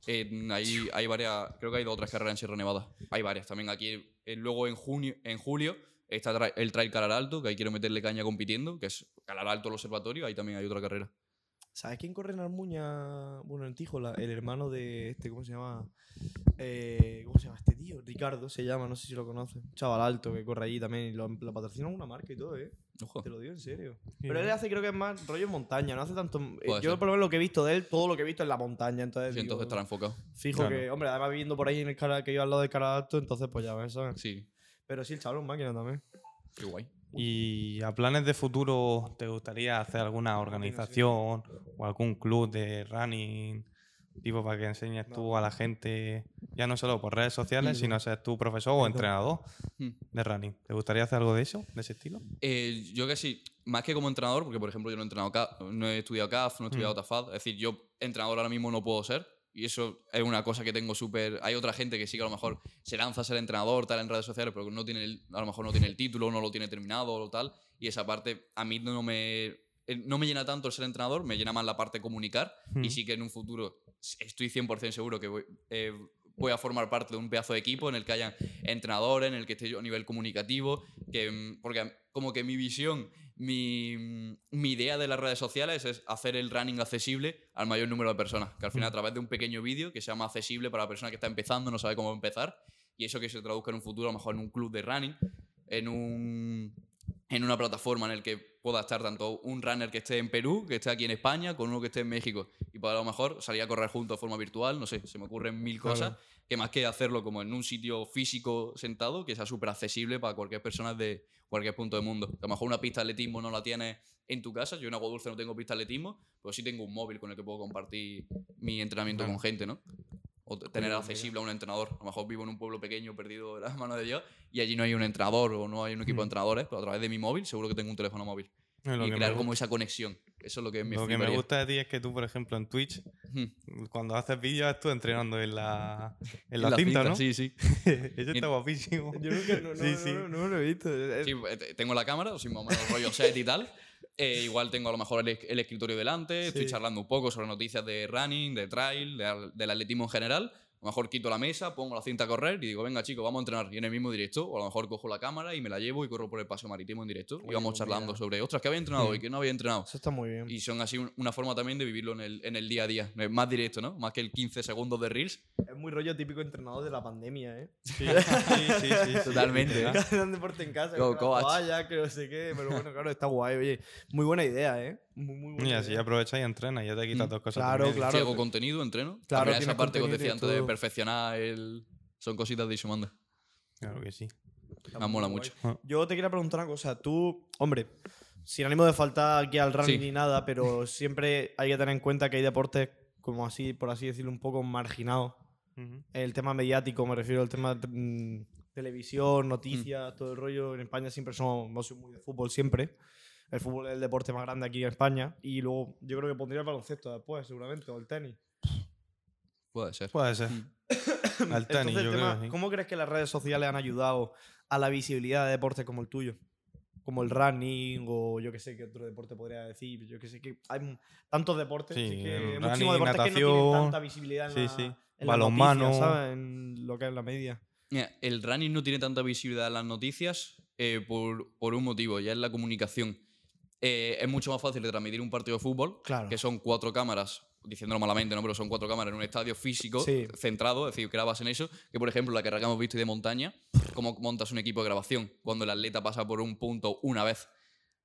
Eh, hay, varias, creo que hay dos o tres carreras en Sierra Nevada. Hay varias también aquí. luego en junio, en julio está el Trail Calar Alto, que ahí quiero meterle caña compitiendo, que es Calar Alto el observatorio, ahí también hay otra carrera. ¿Sabes quién corre en Armuña? Bueno, en Tijola, el hermano de este, ¿cómo se llama? Eh, ¿Cómo se llama este tío? Ricardo se llama, no sé si lo conoces. Un chaval alto que corre allí también y lo, lo patrocina una marca y todo, ¿eh? Ojo. Te lo digo en serio. Pero él hace, creo que es más rollo en montaña, no hace tanto. eh, Puede yo, ser. por lo menos, lo que he visto de él, todo lo que he visto es la montaña. Entonces, Sí, digo, entonces estará enfocado. fijo Claro. que, hombre, además viviendo por ahí en el cara que iba al lado del cara alto, entonces, pues ya ves, ¿sabes? Sí, Pero sí, el chaval es un máquina también. qué guay. ¿Y a planes de futuro te gustaría hacer alguna organización o algún club de running? Tipo para que enseñes tú a la gente, ya no solo por redes sociales, Mm. sino ser tú profesor o entrenador Hmm. de running. ¿Te gustaría hacer algo de eso, de ese estilo? Eh, yo que sí, más que como entrenador, porque por ejemplo yo no he, entrenado no he estudiado CAF, no he estudiado Mm. TAFAD, es decir, yo entrenador ahora mismo no puedo ser, Y eso es una cosa que tengo súper... Hay otra gente que sí que a lo mejor se lanza a ser entrenador, tal, en redes sociales, pero no tiene el- a lo mejor no tiene el título, no lo tiene terminado o tal. Y esa parte a mí no me, eh, no me llena tanto el ser entrenador, me llena más la parte de comunicar. Y Mm. sí que en un futuro estoy 100% seguro que voy, eh, voy a formar parte de un pedazo de equipo en el que hayan entrenadores, en el que esté yo a nivel comunicativo, que, mm, porque como que mi visión, mi, mm, mi idea de las redes sociales es hacer el running accesible al mayor número de personas, que al final a través de un pequeño vídeo que sea más accesible para la persona que está empezando, no sabe cómo empezar, y eso que se traduzca en un futuro a lo mejor en un club de running, en un en una plataforma en el que pueda estar tanto un runner que esté en Perú, que esté aquí en España, con uno que esté en México. Y para a lo mejor salir a correr juntos de forma virtual, no sé, se me ocurren mil Claro. cosas, que más que hacerlo como en un sitio físico sentado, que sea súper accesible para cualquier persona de cualquier punto del mundo. A lo mejor una pista de atletismo no la tienes en tu casa, yo en Agua Dulce no tengo pista de atletismo, pero sí tengo un móvil con el que puedo compartir mi entrenamiento Claro. con gente, ¿no? O tener accesible a un entrenador. A lo mejor vivo en un pueblo pequeño perdido de las *laughs* manos de Dios y allí no hay un entrenador o no hay un equipo de Mm. entrenadores, pero a través de mi móvil seguro que tengo un teléfono móvil. Es lo y crear como esa conexión. Eso es lo que me Lo que me gusta de ti es que tú, por ejemplo, en Twitch, Hmm. cuando haces vídeos, estás entrenando en la, *laughs* en la La cinta, cinta, ¿no? Sí, sí. *laughs* Eso está guapísimo. Yo nunca, no, no, Sí, no, sí. no, no lo he visto. Es- Sí, eh, te- tengo la cámara, o sea, más rollo set y tal. Eh, igual tengo a lo mejor el, es- el escritorio delante, estoy charlando un poco sobre noticias de running, de trail, de del atletismo en general. A lo mejor quito la mesa, pongo la cinta a correr y digo, venga chicos, vamos a entrenar. Y en el mismo directo, o a lo mejor cojo la cámara y me la llevo y corro por el paseo marítimo en directo. y vamos charlando mira. sobre, ostras, que había entrenado Mm. y que no había entrenado. Eso está muy bien. Y son así un- una forma también de vivirlo en el, en el día a día. Más directo, ¿no? Más que el 15 segundos de Reels. Es muy rollo típico entrenador de la pandemia, ¿eh? Sí, sí, sí, sí, sí, Totalmente, deporte en casa, Go, que no sé qué. Pero bueno, claro, está guay. Oye, muy buena idea, ¿eh? Muy, muy buena Y así idea. aprovechas y entrenas, ya te quitas Mm. dos cosas. Claro, también. claro. si hago contenido, entreno. Claro, esa parte que os decía antes de perfeccionar el... Son cositas de Isumanda. Claro que sí. Me muy mola guay. mucho. Yo te quería preguntar una cosa. Tú, hombre, sin ánimo de faltar aquí al running Sí. ni nada, pero *laughs* siempre hay que tener en cuenta que hay deportes, como así, por así decirlo, un poco marginados. Ujú. El tema mediático, me refiero al tema mm, televisión, Mm. noticias, todo el rollo. En España siempre somos, muy de fútbol, siempre. El fútbol es el deporte más grande aquí en España. Y luego yo creo que pondría el baloncesto después, seguramente, o el tenis. Puede ser. Puede ser. Mm. Al tenis, Entonces, el yo tema, creo. sí. ¿cómo crees que las redes sociales han ayudado a la visibilidad de deportes como el tuyo? Como el running o yo que sé qué otro deporte podría decir. Yo que sé que hay tantos deportes. Sí, así que muchísimos deportes que no tienen natación, tanta visibilidad en sí, la, sí. en las Balonmano. noticias, ¿sabes? En lo que es la media. Mira, el running no tiene tanta visibilidad en las noticias eh, por, por un motivo, ya es la comunicación. Eh, es mucho más fácil de transmitir un partido de fútbol, Claro. que son cuatro cámaras, diciéndolo malamente, ¿no? Pero son cuatro cámaras en un estadio físico, Sí. centrado, es decir, grabas en eso, que por ejemplo la carrera que hemos visto de montaña, cómo montas un equipo de grabación cuando el atleta pasa por un punto una vez.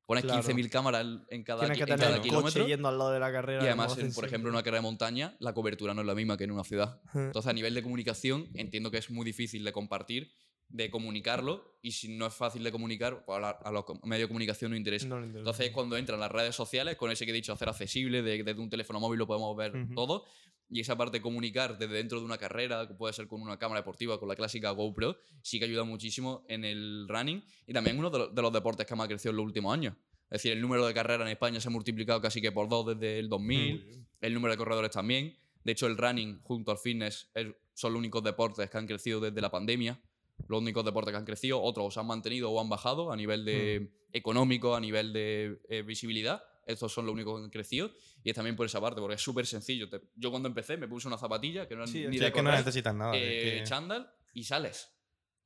Pones Claro. 15.000 cámaras en- en cada, Tienes que en tener cada el kilómetro. coche yendo al lado de la carrera. Y además, en, por ejemplo, en una carrera de montaña, la cobertura no es la misma que en una ciudad. Entonces, a nivel de comunicación, entiendo que es muy difícil de compartir, de comunicarlo, y si no es fácil de comunicar, pues a, la- a los medios de comunicación no interesa. No interesa. Entonces, es cuando entran las redes sociales, con ese que he dicho, hacer accesible, de- desde un teléfono móvil lo podemos ver todo, y esa parte de comunicar desde dentro de una carrera, que puede ser con una cámara deportiva, con la clásica GoPro, sí que ayuda muchísimo en el running, y también uno de, los- de los deportes que más ha crecido en los últimos años. Es decir, el número de carreras en España se ha multiplicado casi que por dos desde el 2000, el número de corredores también. De hecho, el running junto al fitness es- son los únicos deportes que han crecido desde la pandemia. Los únicos deportes que han crecido, otros han mantenido o han bajado a nivel de económico, a nivel de eh, visibilidad. Estos son los únicos que han crecido. Y es también por esa parte, porque es súper sencillo. Te- yo cuando empecé me puse una zapatilla que no Sí, ni Sí, de es que no necesitas nada. eh, que- chándal y sales.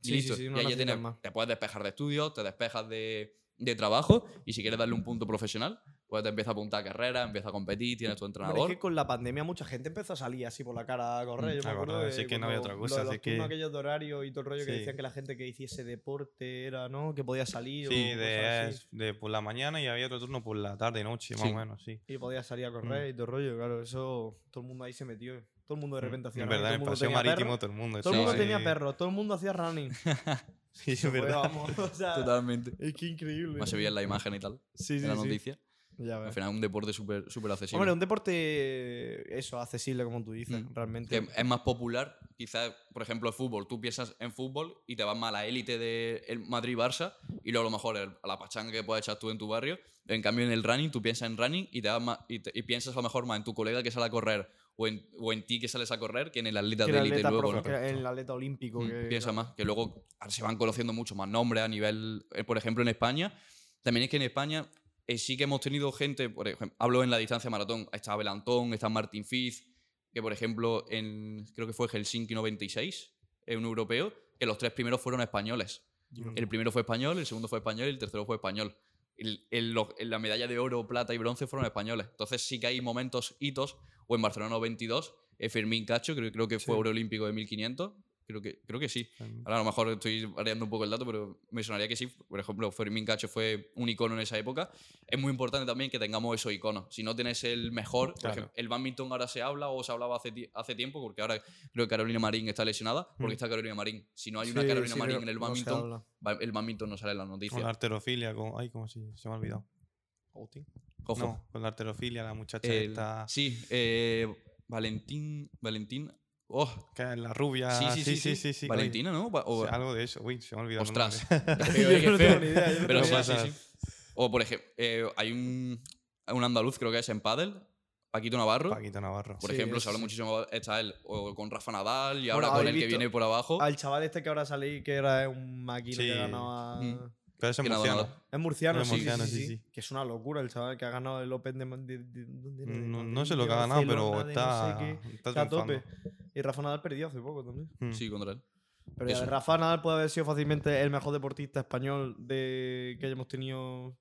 Sí, listo. sí, no y ahí tienes- te puedes despejar de estudios, te despejas de, de trabajo y si quieres darle un punto profesional, pues te empieza a apuntar a carrera, empieza a competir, tienes tu entrenador. es que con la pandemia mucha gente empezó a salir así por la cara a correr. Yo Mm, me acuerdo correr, de que no había otra cosa, lo de los así que- turnos aquellos de horario y todo el rollo que decían que la gente que hiciese deporte era, ¿no? Que podía salir. Sí, o de, así. de por la mañana y había otro turno por la tarde y noche, más Sí. o menos, sí. Y podía salir a correr y todo el rollo. Claro, eso todo el mundo ahí se metió. Todo el mundo de repente hacía En running, verdad, en el todo el mundo paseo tenía marítimo perro. todo el mundo. Todo el mundo sí. tenía perro, todo el mundo hacía running. *laughs* Sí, es Pues, verdad. vamos, o sea, *laughs* Totalmente. Es que increíble. Más se veía en la imagen y tal, Sí, en sí, la sí. noticia. Ya Al final, un deporte súper súper accesible. Hombre, un deporte, eso, accesible, como tú dices, Mm. realmente. que es más popular, quizás, por ejemplo, el fútbol. Tú piensas en fútbol y te vas más a la élite del Madrid-Barça y luego a lo mejor el- a la pachanga que puedes echar tú en tu barrio. En cambio, en el running, tú piensas en running y, te vas más- y, te- y piensas a lo mejor más en tu colega que sale a correr o en, o en ti que sales a correr que en el atleta Que de élite luego, profe- ¿no? que el atleta olímpico. Mm, que, piensa claro. más, que luego se van conociendo mucho más nombres a nivel, eh, por ejemplo, en España. También es que en España eh, sí que hemos tenido gente, por ejemplo, hablo en la distancia maratón, está Abel Antón, está Martin Fiz, que por ejemplo, en, creo que fue Helsinki 96, es un europeo, que los tres primeros fueron españoles. El primero fue español, el segundo fue español y el tercero fue español. El- el- los- la medalla de oro, plata y bronce fueron españoles. Entonces sí que hay momentos, hitos, o en Barcelona 92, eh, Fermín Cacho, creo, creo que fue Sí. oro olímpico de 1500, creo que, creo que sí. Ahora a lo mejor estoy variando un poco el dato, pero me sonaría que sí. Por ejemplo, Fermín Cacho fue un icono en esa época. Es muy importante también que tengamos esos iconos. Si no tienes el mejor, por ejemplo, el badminton ahora se habla o se hablaba hace, hace tiempo, porque ahora creo que Carolina Marín está lesionada, porque Mm. está Carolina Marín. Si no hay una Sí, Carolina sí, Marín en el badminton, el badminton no sale en las Con noticias. la arterofilia, con. Ay, ¿cómo se, se me ha olvidado? Ojo. No, con la arterofilia, la muchacha El- esta. Sí, eh, Valentín. Valentín. Oh, Que la rubia. sí, sí, sí. sí, sí. Valentina, ¿no? O- algo de eso. Uy, se me ha olvidado. Ostras. Pero sí, sí, sí. O por ejemplo, eh, hay un, un andaluz, creo que es en pádel, Paquito Navarro. Paquito Navarro. Por Sí, ejemplo, se habla sí. muchísimo, está él o con Rafa Nadal y Bueno, ahora con el ¿habéis que viene por abajo. Al chaval este que ahora salí, que era un máquina Sí. que ganaba. Mm. Pero es nada, murciano. nada. Es murciano, Es sí, murciano, sí, sí, sí, sí. sí. Que es una locura el chaval que ha ganado el Open de. De No, sé lo que ha ganado, pero está, no sé qué. está Está a tope. Y Rafa Nadal perdió hace poco también. Mm. Sí, contra él. Pero ya, Eso. Rafa Nadal puede haber sido fácilmente el mejor deportista español de que hayamos tenido.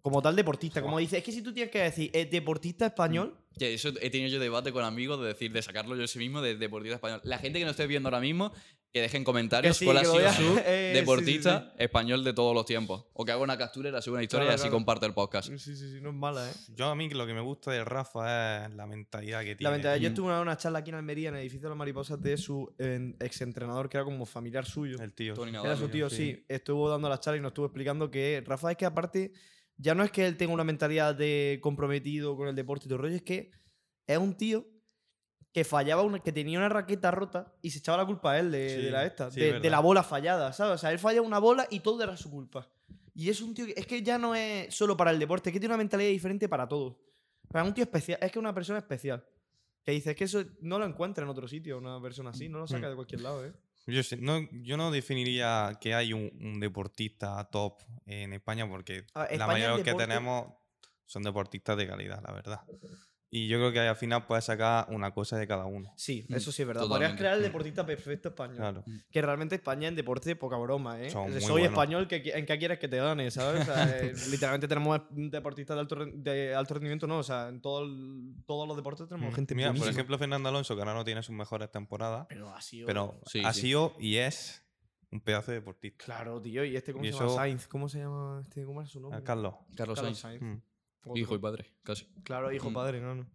Como tal deportista, como dice, es que si tú tienes que decir eh, deportista español, Que eso he tenido yo debate con amigos de decir, de sacarlo yo sí mismo de deportista español. La gente que nos esté viendo ahora mismo, que dejen comentarios Que sí, cuál ha que sido vea. su *laughs* Eh, sí, deportista sí, español de todos los tiempos. O que haga una captura y la suba una historia Claro, y así claro. comparte el podcast. sí, sí, sí, no es mala, ¿eh? Yo a mí lo que me gusta de Rafa es la mentalidad que tiene. La verdad, yo Mm. estuve en una charla aquí en Almería, en el edificio de las mariposas, de su eh, exentrenador, que era como familiar suyo. El tío. Tony Era Nadal, su tío, sí. Estuvo dando la charla y nos estuvo explicando que Rafa es que aparte, ya no es que él tenga una mentalidad de comprometido con el deporte y todo el rollo, es que es un tío que fallaba, una, que tenía una raqueta rota y se echaba la culpa a él de, Sí, de la esta, sí, de, es la bola fallada, ¿sabes? O sea, él falla una bola y todo era su culpa. Y es un tío que, es que ya no es solo para el deporte, es que tiene una mentalidad diferente para todo. Para un tío especial, es que es una persona especial. Que dices que eso no lo encuentra en otro sitio, una persona así, no lo saca Mm. de cualquier lado, ¿eh? Yo, sé- no, yo no definiría que hay un, un deportista top en España porque la mayoría de los que tenemos son deportistas de calidad, la verdad. Y yo creo que al final puedes sacar una cosa de cada uno. Sí, Mm, eso sí es verdad. totalmente. Podrías crear el Mm. deportista perfecto español. Claro. Que realmente España en deporte poca broma, ¿eh? Son muy Soy buenos. español, que, ¿en qué quieres que te gane? ¿Sabes? O sea, eh, *laughs* literalmente tenemos deportistas de alto, de alto rendimiento, no. O sea, en todo el- todos los deportes tenemos Mm. gente Mira, por ejemplo, Fernando Alonso, que ahora no tiene sus mejores temporadas, Pero ha sido. pero Sí, ha sí. sido y es un pedazo de deportista. Claro, tío. ¿Y este cómo Y se llama? eso- Sainz. ¿Cómo se llama este? ¿Cómo es su nombre? Carlos. Carlos Carlos Sainz. Sainz. Mm. Otro. Hijo y padre, casi. Claro, hijo Mm. padre, no, no.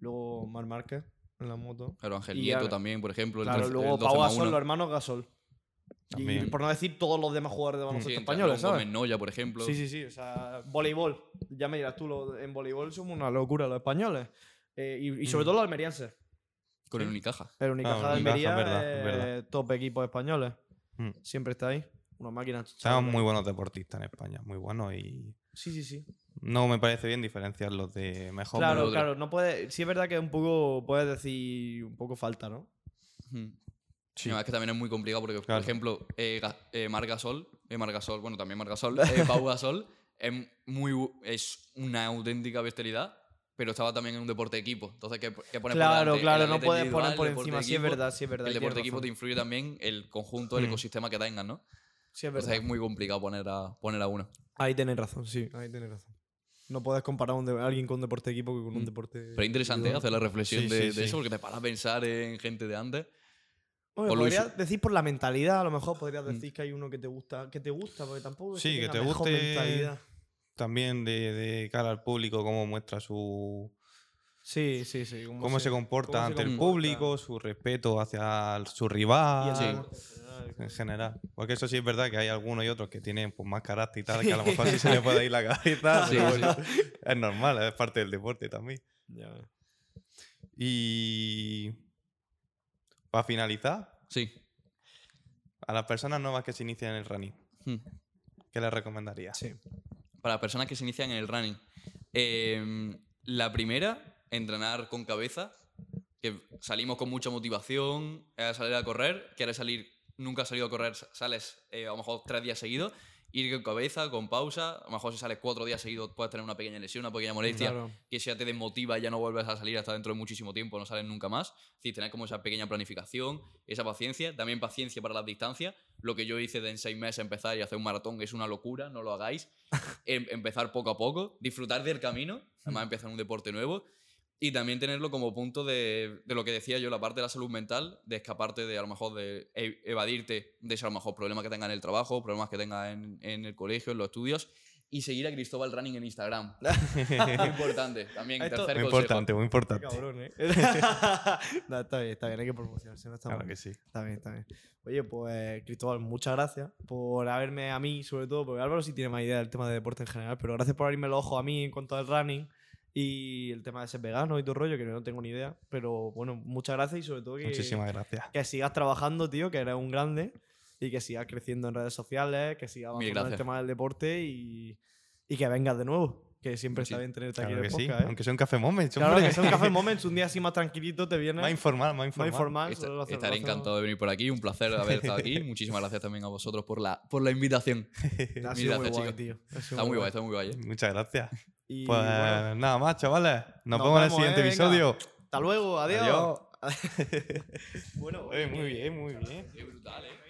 Luego Mar Márquez en la moto. Claro, Ángel Nieto también, por ejemplo. el Claro, 13 luego el 12 Pau Gasol, los hermanos Gasol. Y por no decir todos los demás jugadores de baloncesto Sí, españoles, ¿sabes? Gómez Noya, por ejemplo. Sí, sí, sí. O sea, voleibol. Ya me dirás tú, lo- en voleibol somos una locura los españoles. Eh, y, y sobre Mm. todo los almerienses. Con el. Unicaja. El Unicaja Ah, de Almería, verdad, eh, verdad. top equipos españoles. Mm. Siempre está ahí. Una máquina. Chavales. muy buenos deportistas en España, muy buenos y Sí, sí, sí. No me parece bien diferenciarlos de mejor. Claro, otro. claro. No puede, sí es verdad que un poco, puedes decir, un poco falta, ¿no? Mm. Sí. No, es que también es muy complicado porque, Claro. por ejemplo, eh, eh, Marc Gasol, eh, Marc Gasol, bueno, también Marc Gasol, *laughs* eh, Pau Gasol, es, muy, es una auténtica bestialidad, pero estaba también en un deporte de equipo. Entonces, ¿qué, qué pones por Claro, claro. No puedes poner por encima. Sí es verdad, sí es verdad. El deporte de equipo te influye también el conjunto, el Mm. ecosistema que tengan, ¿no? Sí es Entonces verdad. es muy complicado poner a, poner a uno. Ahí tenés razón, sí. Ahí tenés razón. No puedes comparar a alguien con un deporte de equipo que con un Mm. deporte. Pero es interesante individual. hacer la reflexión Sí, de, sí, de sí. eso, porque te paras a pensar en gente de antes. Por podrías decir por la mentalidad, a lo mejor podrías Mm. decir que hay uno que te gusta, que te gusta, porque tampoco es Sí, que tenga te mejor guste mentalidad. También de, de cara al público, cómo muestra su. Sí, sí, sí. cómo se comporta cómo se ante el público, su respeto hacia el- su Y rival. el Sí. deporte en general. En general. Porque eso sí es verdad que hay algunos y otros que tienen pues, más carácter y tal, que a lo mejor sí se le puede ir la *laughs* cabeza. Sí, sí. Es normal, es parte del deporte también. Ya. Y. Para finalizar, Sí. a las personas nuevas que se inician en el running, Mm. ¿qué les recomendaría? Sí. Para personas que se inician en el running. em, la primera, entrenar con cabeza, que salimos con mucha motivación a salir a correr, quieres salir, nunca has salido a correr, sa- sales eh, a lo mejor tres días seguidos, ir con cabeza, con pausa, a lo mejor si sales cuatro días seguidos puedes tener una pequeña lesión, una pequeña molestia, Claro. que ya te desmotiva y ya no vuelves a salir hasta dentro de muchísimo tiempo, no sales nunca más. Es decir, tener como esa pequeña planificación, esa paciencia, también paciencia para las distancias. Lo que yo hice de en seis meses empezar y hacer un maratón es una locura, no lo hagáis. *laughs* Em- empezar poco a poco, disfrutar del camino, además empezar un deporte nuevo. Y también tenerlo como punto de, de lo que decía yo, la parte de la salud mental, de escaparte de a lo mejor de e- evadirte de ese a lo mejor problemas que tengas en el trabajo, problemas que tengas en, en el colegio, en los estudios, y seguir a Cristóbal Running en Instagram. Muy *laughs* importante. También, Esto- tercer Muy consejo. importante, muy Qué importante. cabrón, ¿eh? *laughs* No, está bien, está bien, hay que promocionarse, no está Claro mal. que sí. Está bien, está bien. Oye, pues Cristóbal, muchas gracias por haberme a mí, sobre todo, porque Álvaro sí tiene más idea del tema de deporte en general, pero gracias por abrirme el ojo a mí en cuanto al running y el tema de ser vegano y todo el rollo, que no tengo ni idea. Pero bueno, muchas gracias y sobre todo que, Muchísimas gracias. que sigas trabajando, tío, que eres un grande y que sigas creciendo en redes sociales, que sigas avanzando en el gracias. tema del deporte y, y que vengas de nuevo, que siempre está Sí, bien tenerte Claro aquí en que el sí. podcast, ¿eh? Aunque sea un café moment. Claro, que sea un café *laughs* moments, un día así más tranquilito te viene Más informal, más más informal. informal. Esta- solo lo hace- estaré encantado de venir por aquí. Un placer *laughs* haber estado aquí. Muchísimas gracias también a vosotros por la, por la invitación. *laughs* Ha sido muy gracias, guay, chicos. tío. Ha sido Está muy guay, está muy guay. ¿eh? Muchas gracias. Y Pues bueno, nada más, chavales. Nos, Nos vemos en el siguiente eh, episodio. hasta luego, adiós. Adiós. *laughs* bueno, muy bien, muy bien. Qué brutal, ¿eh?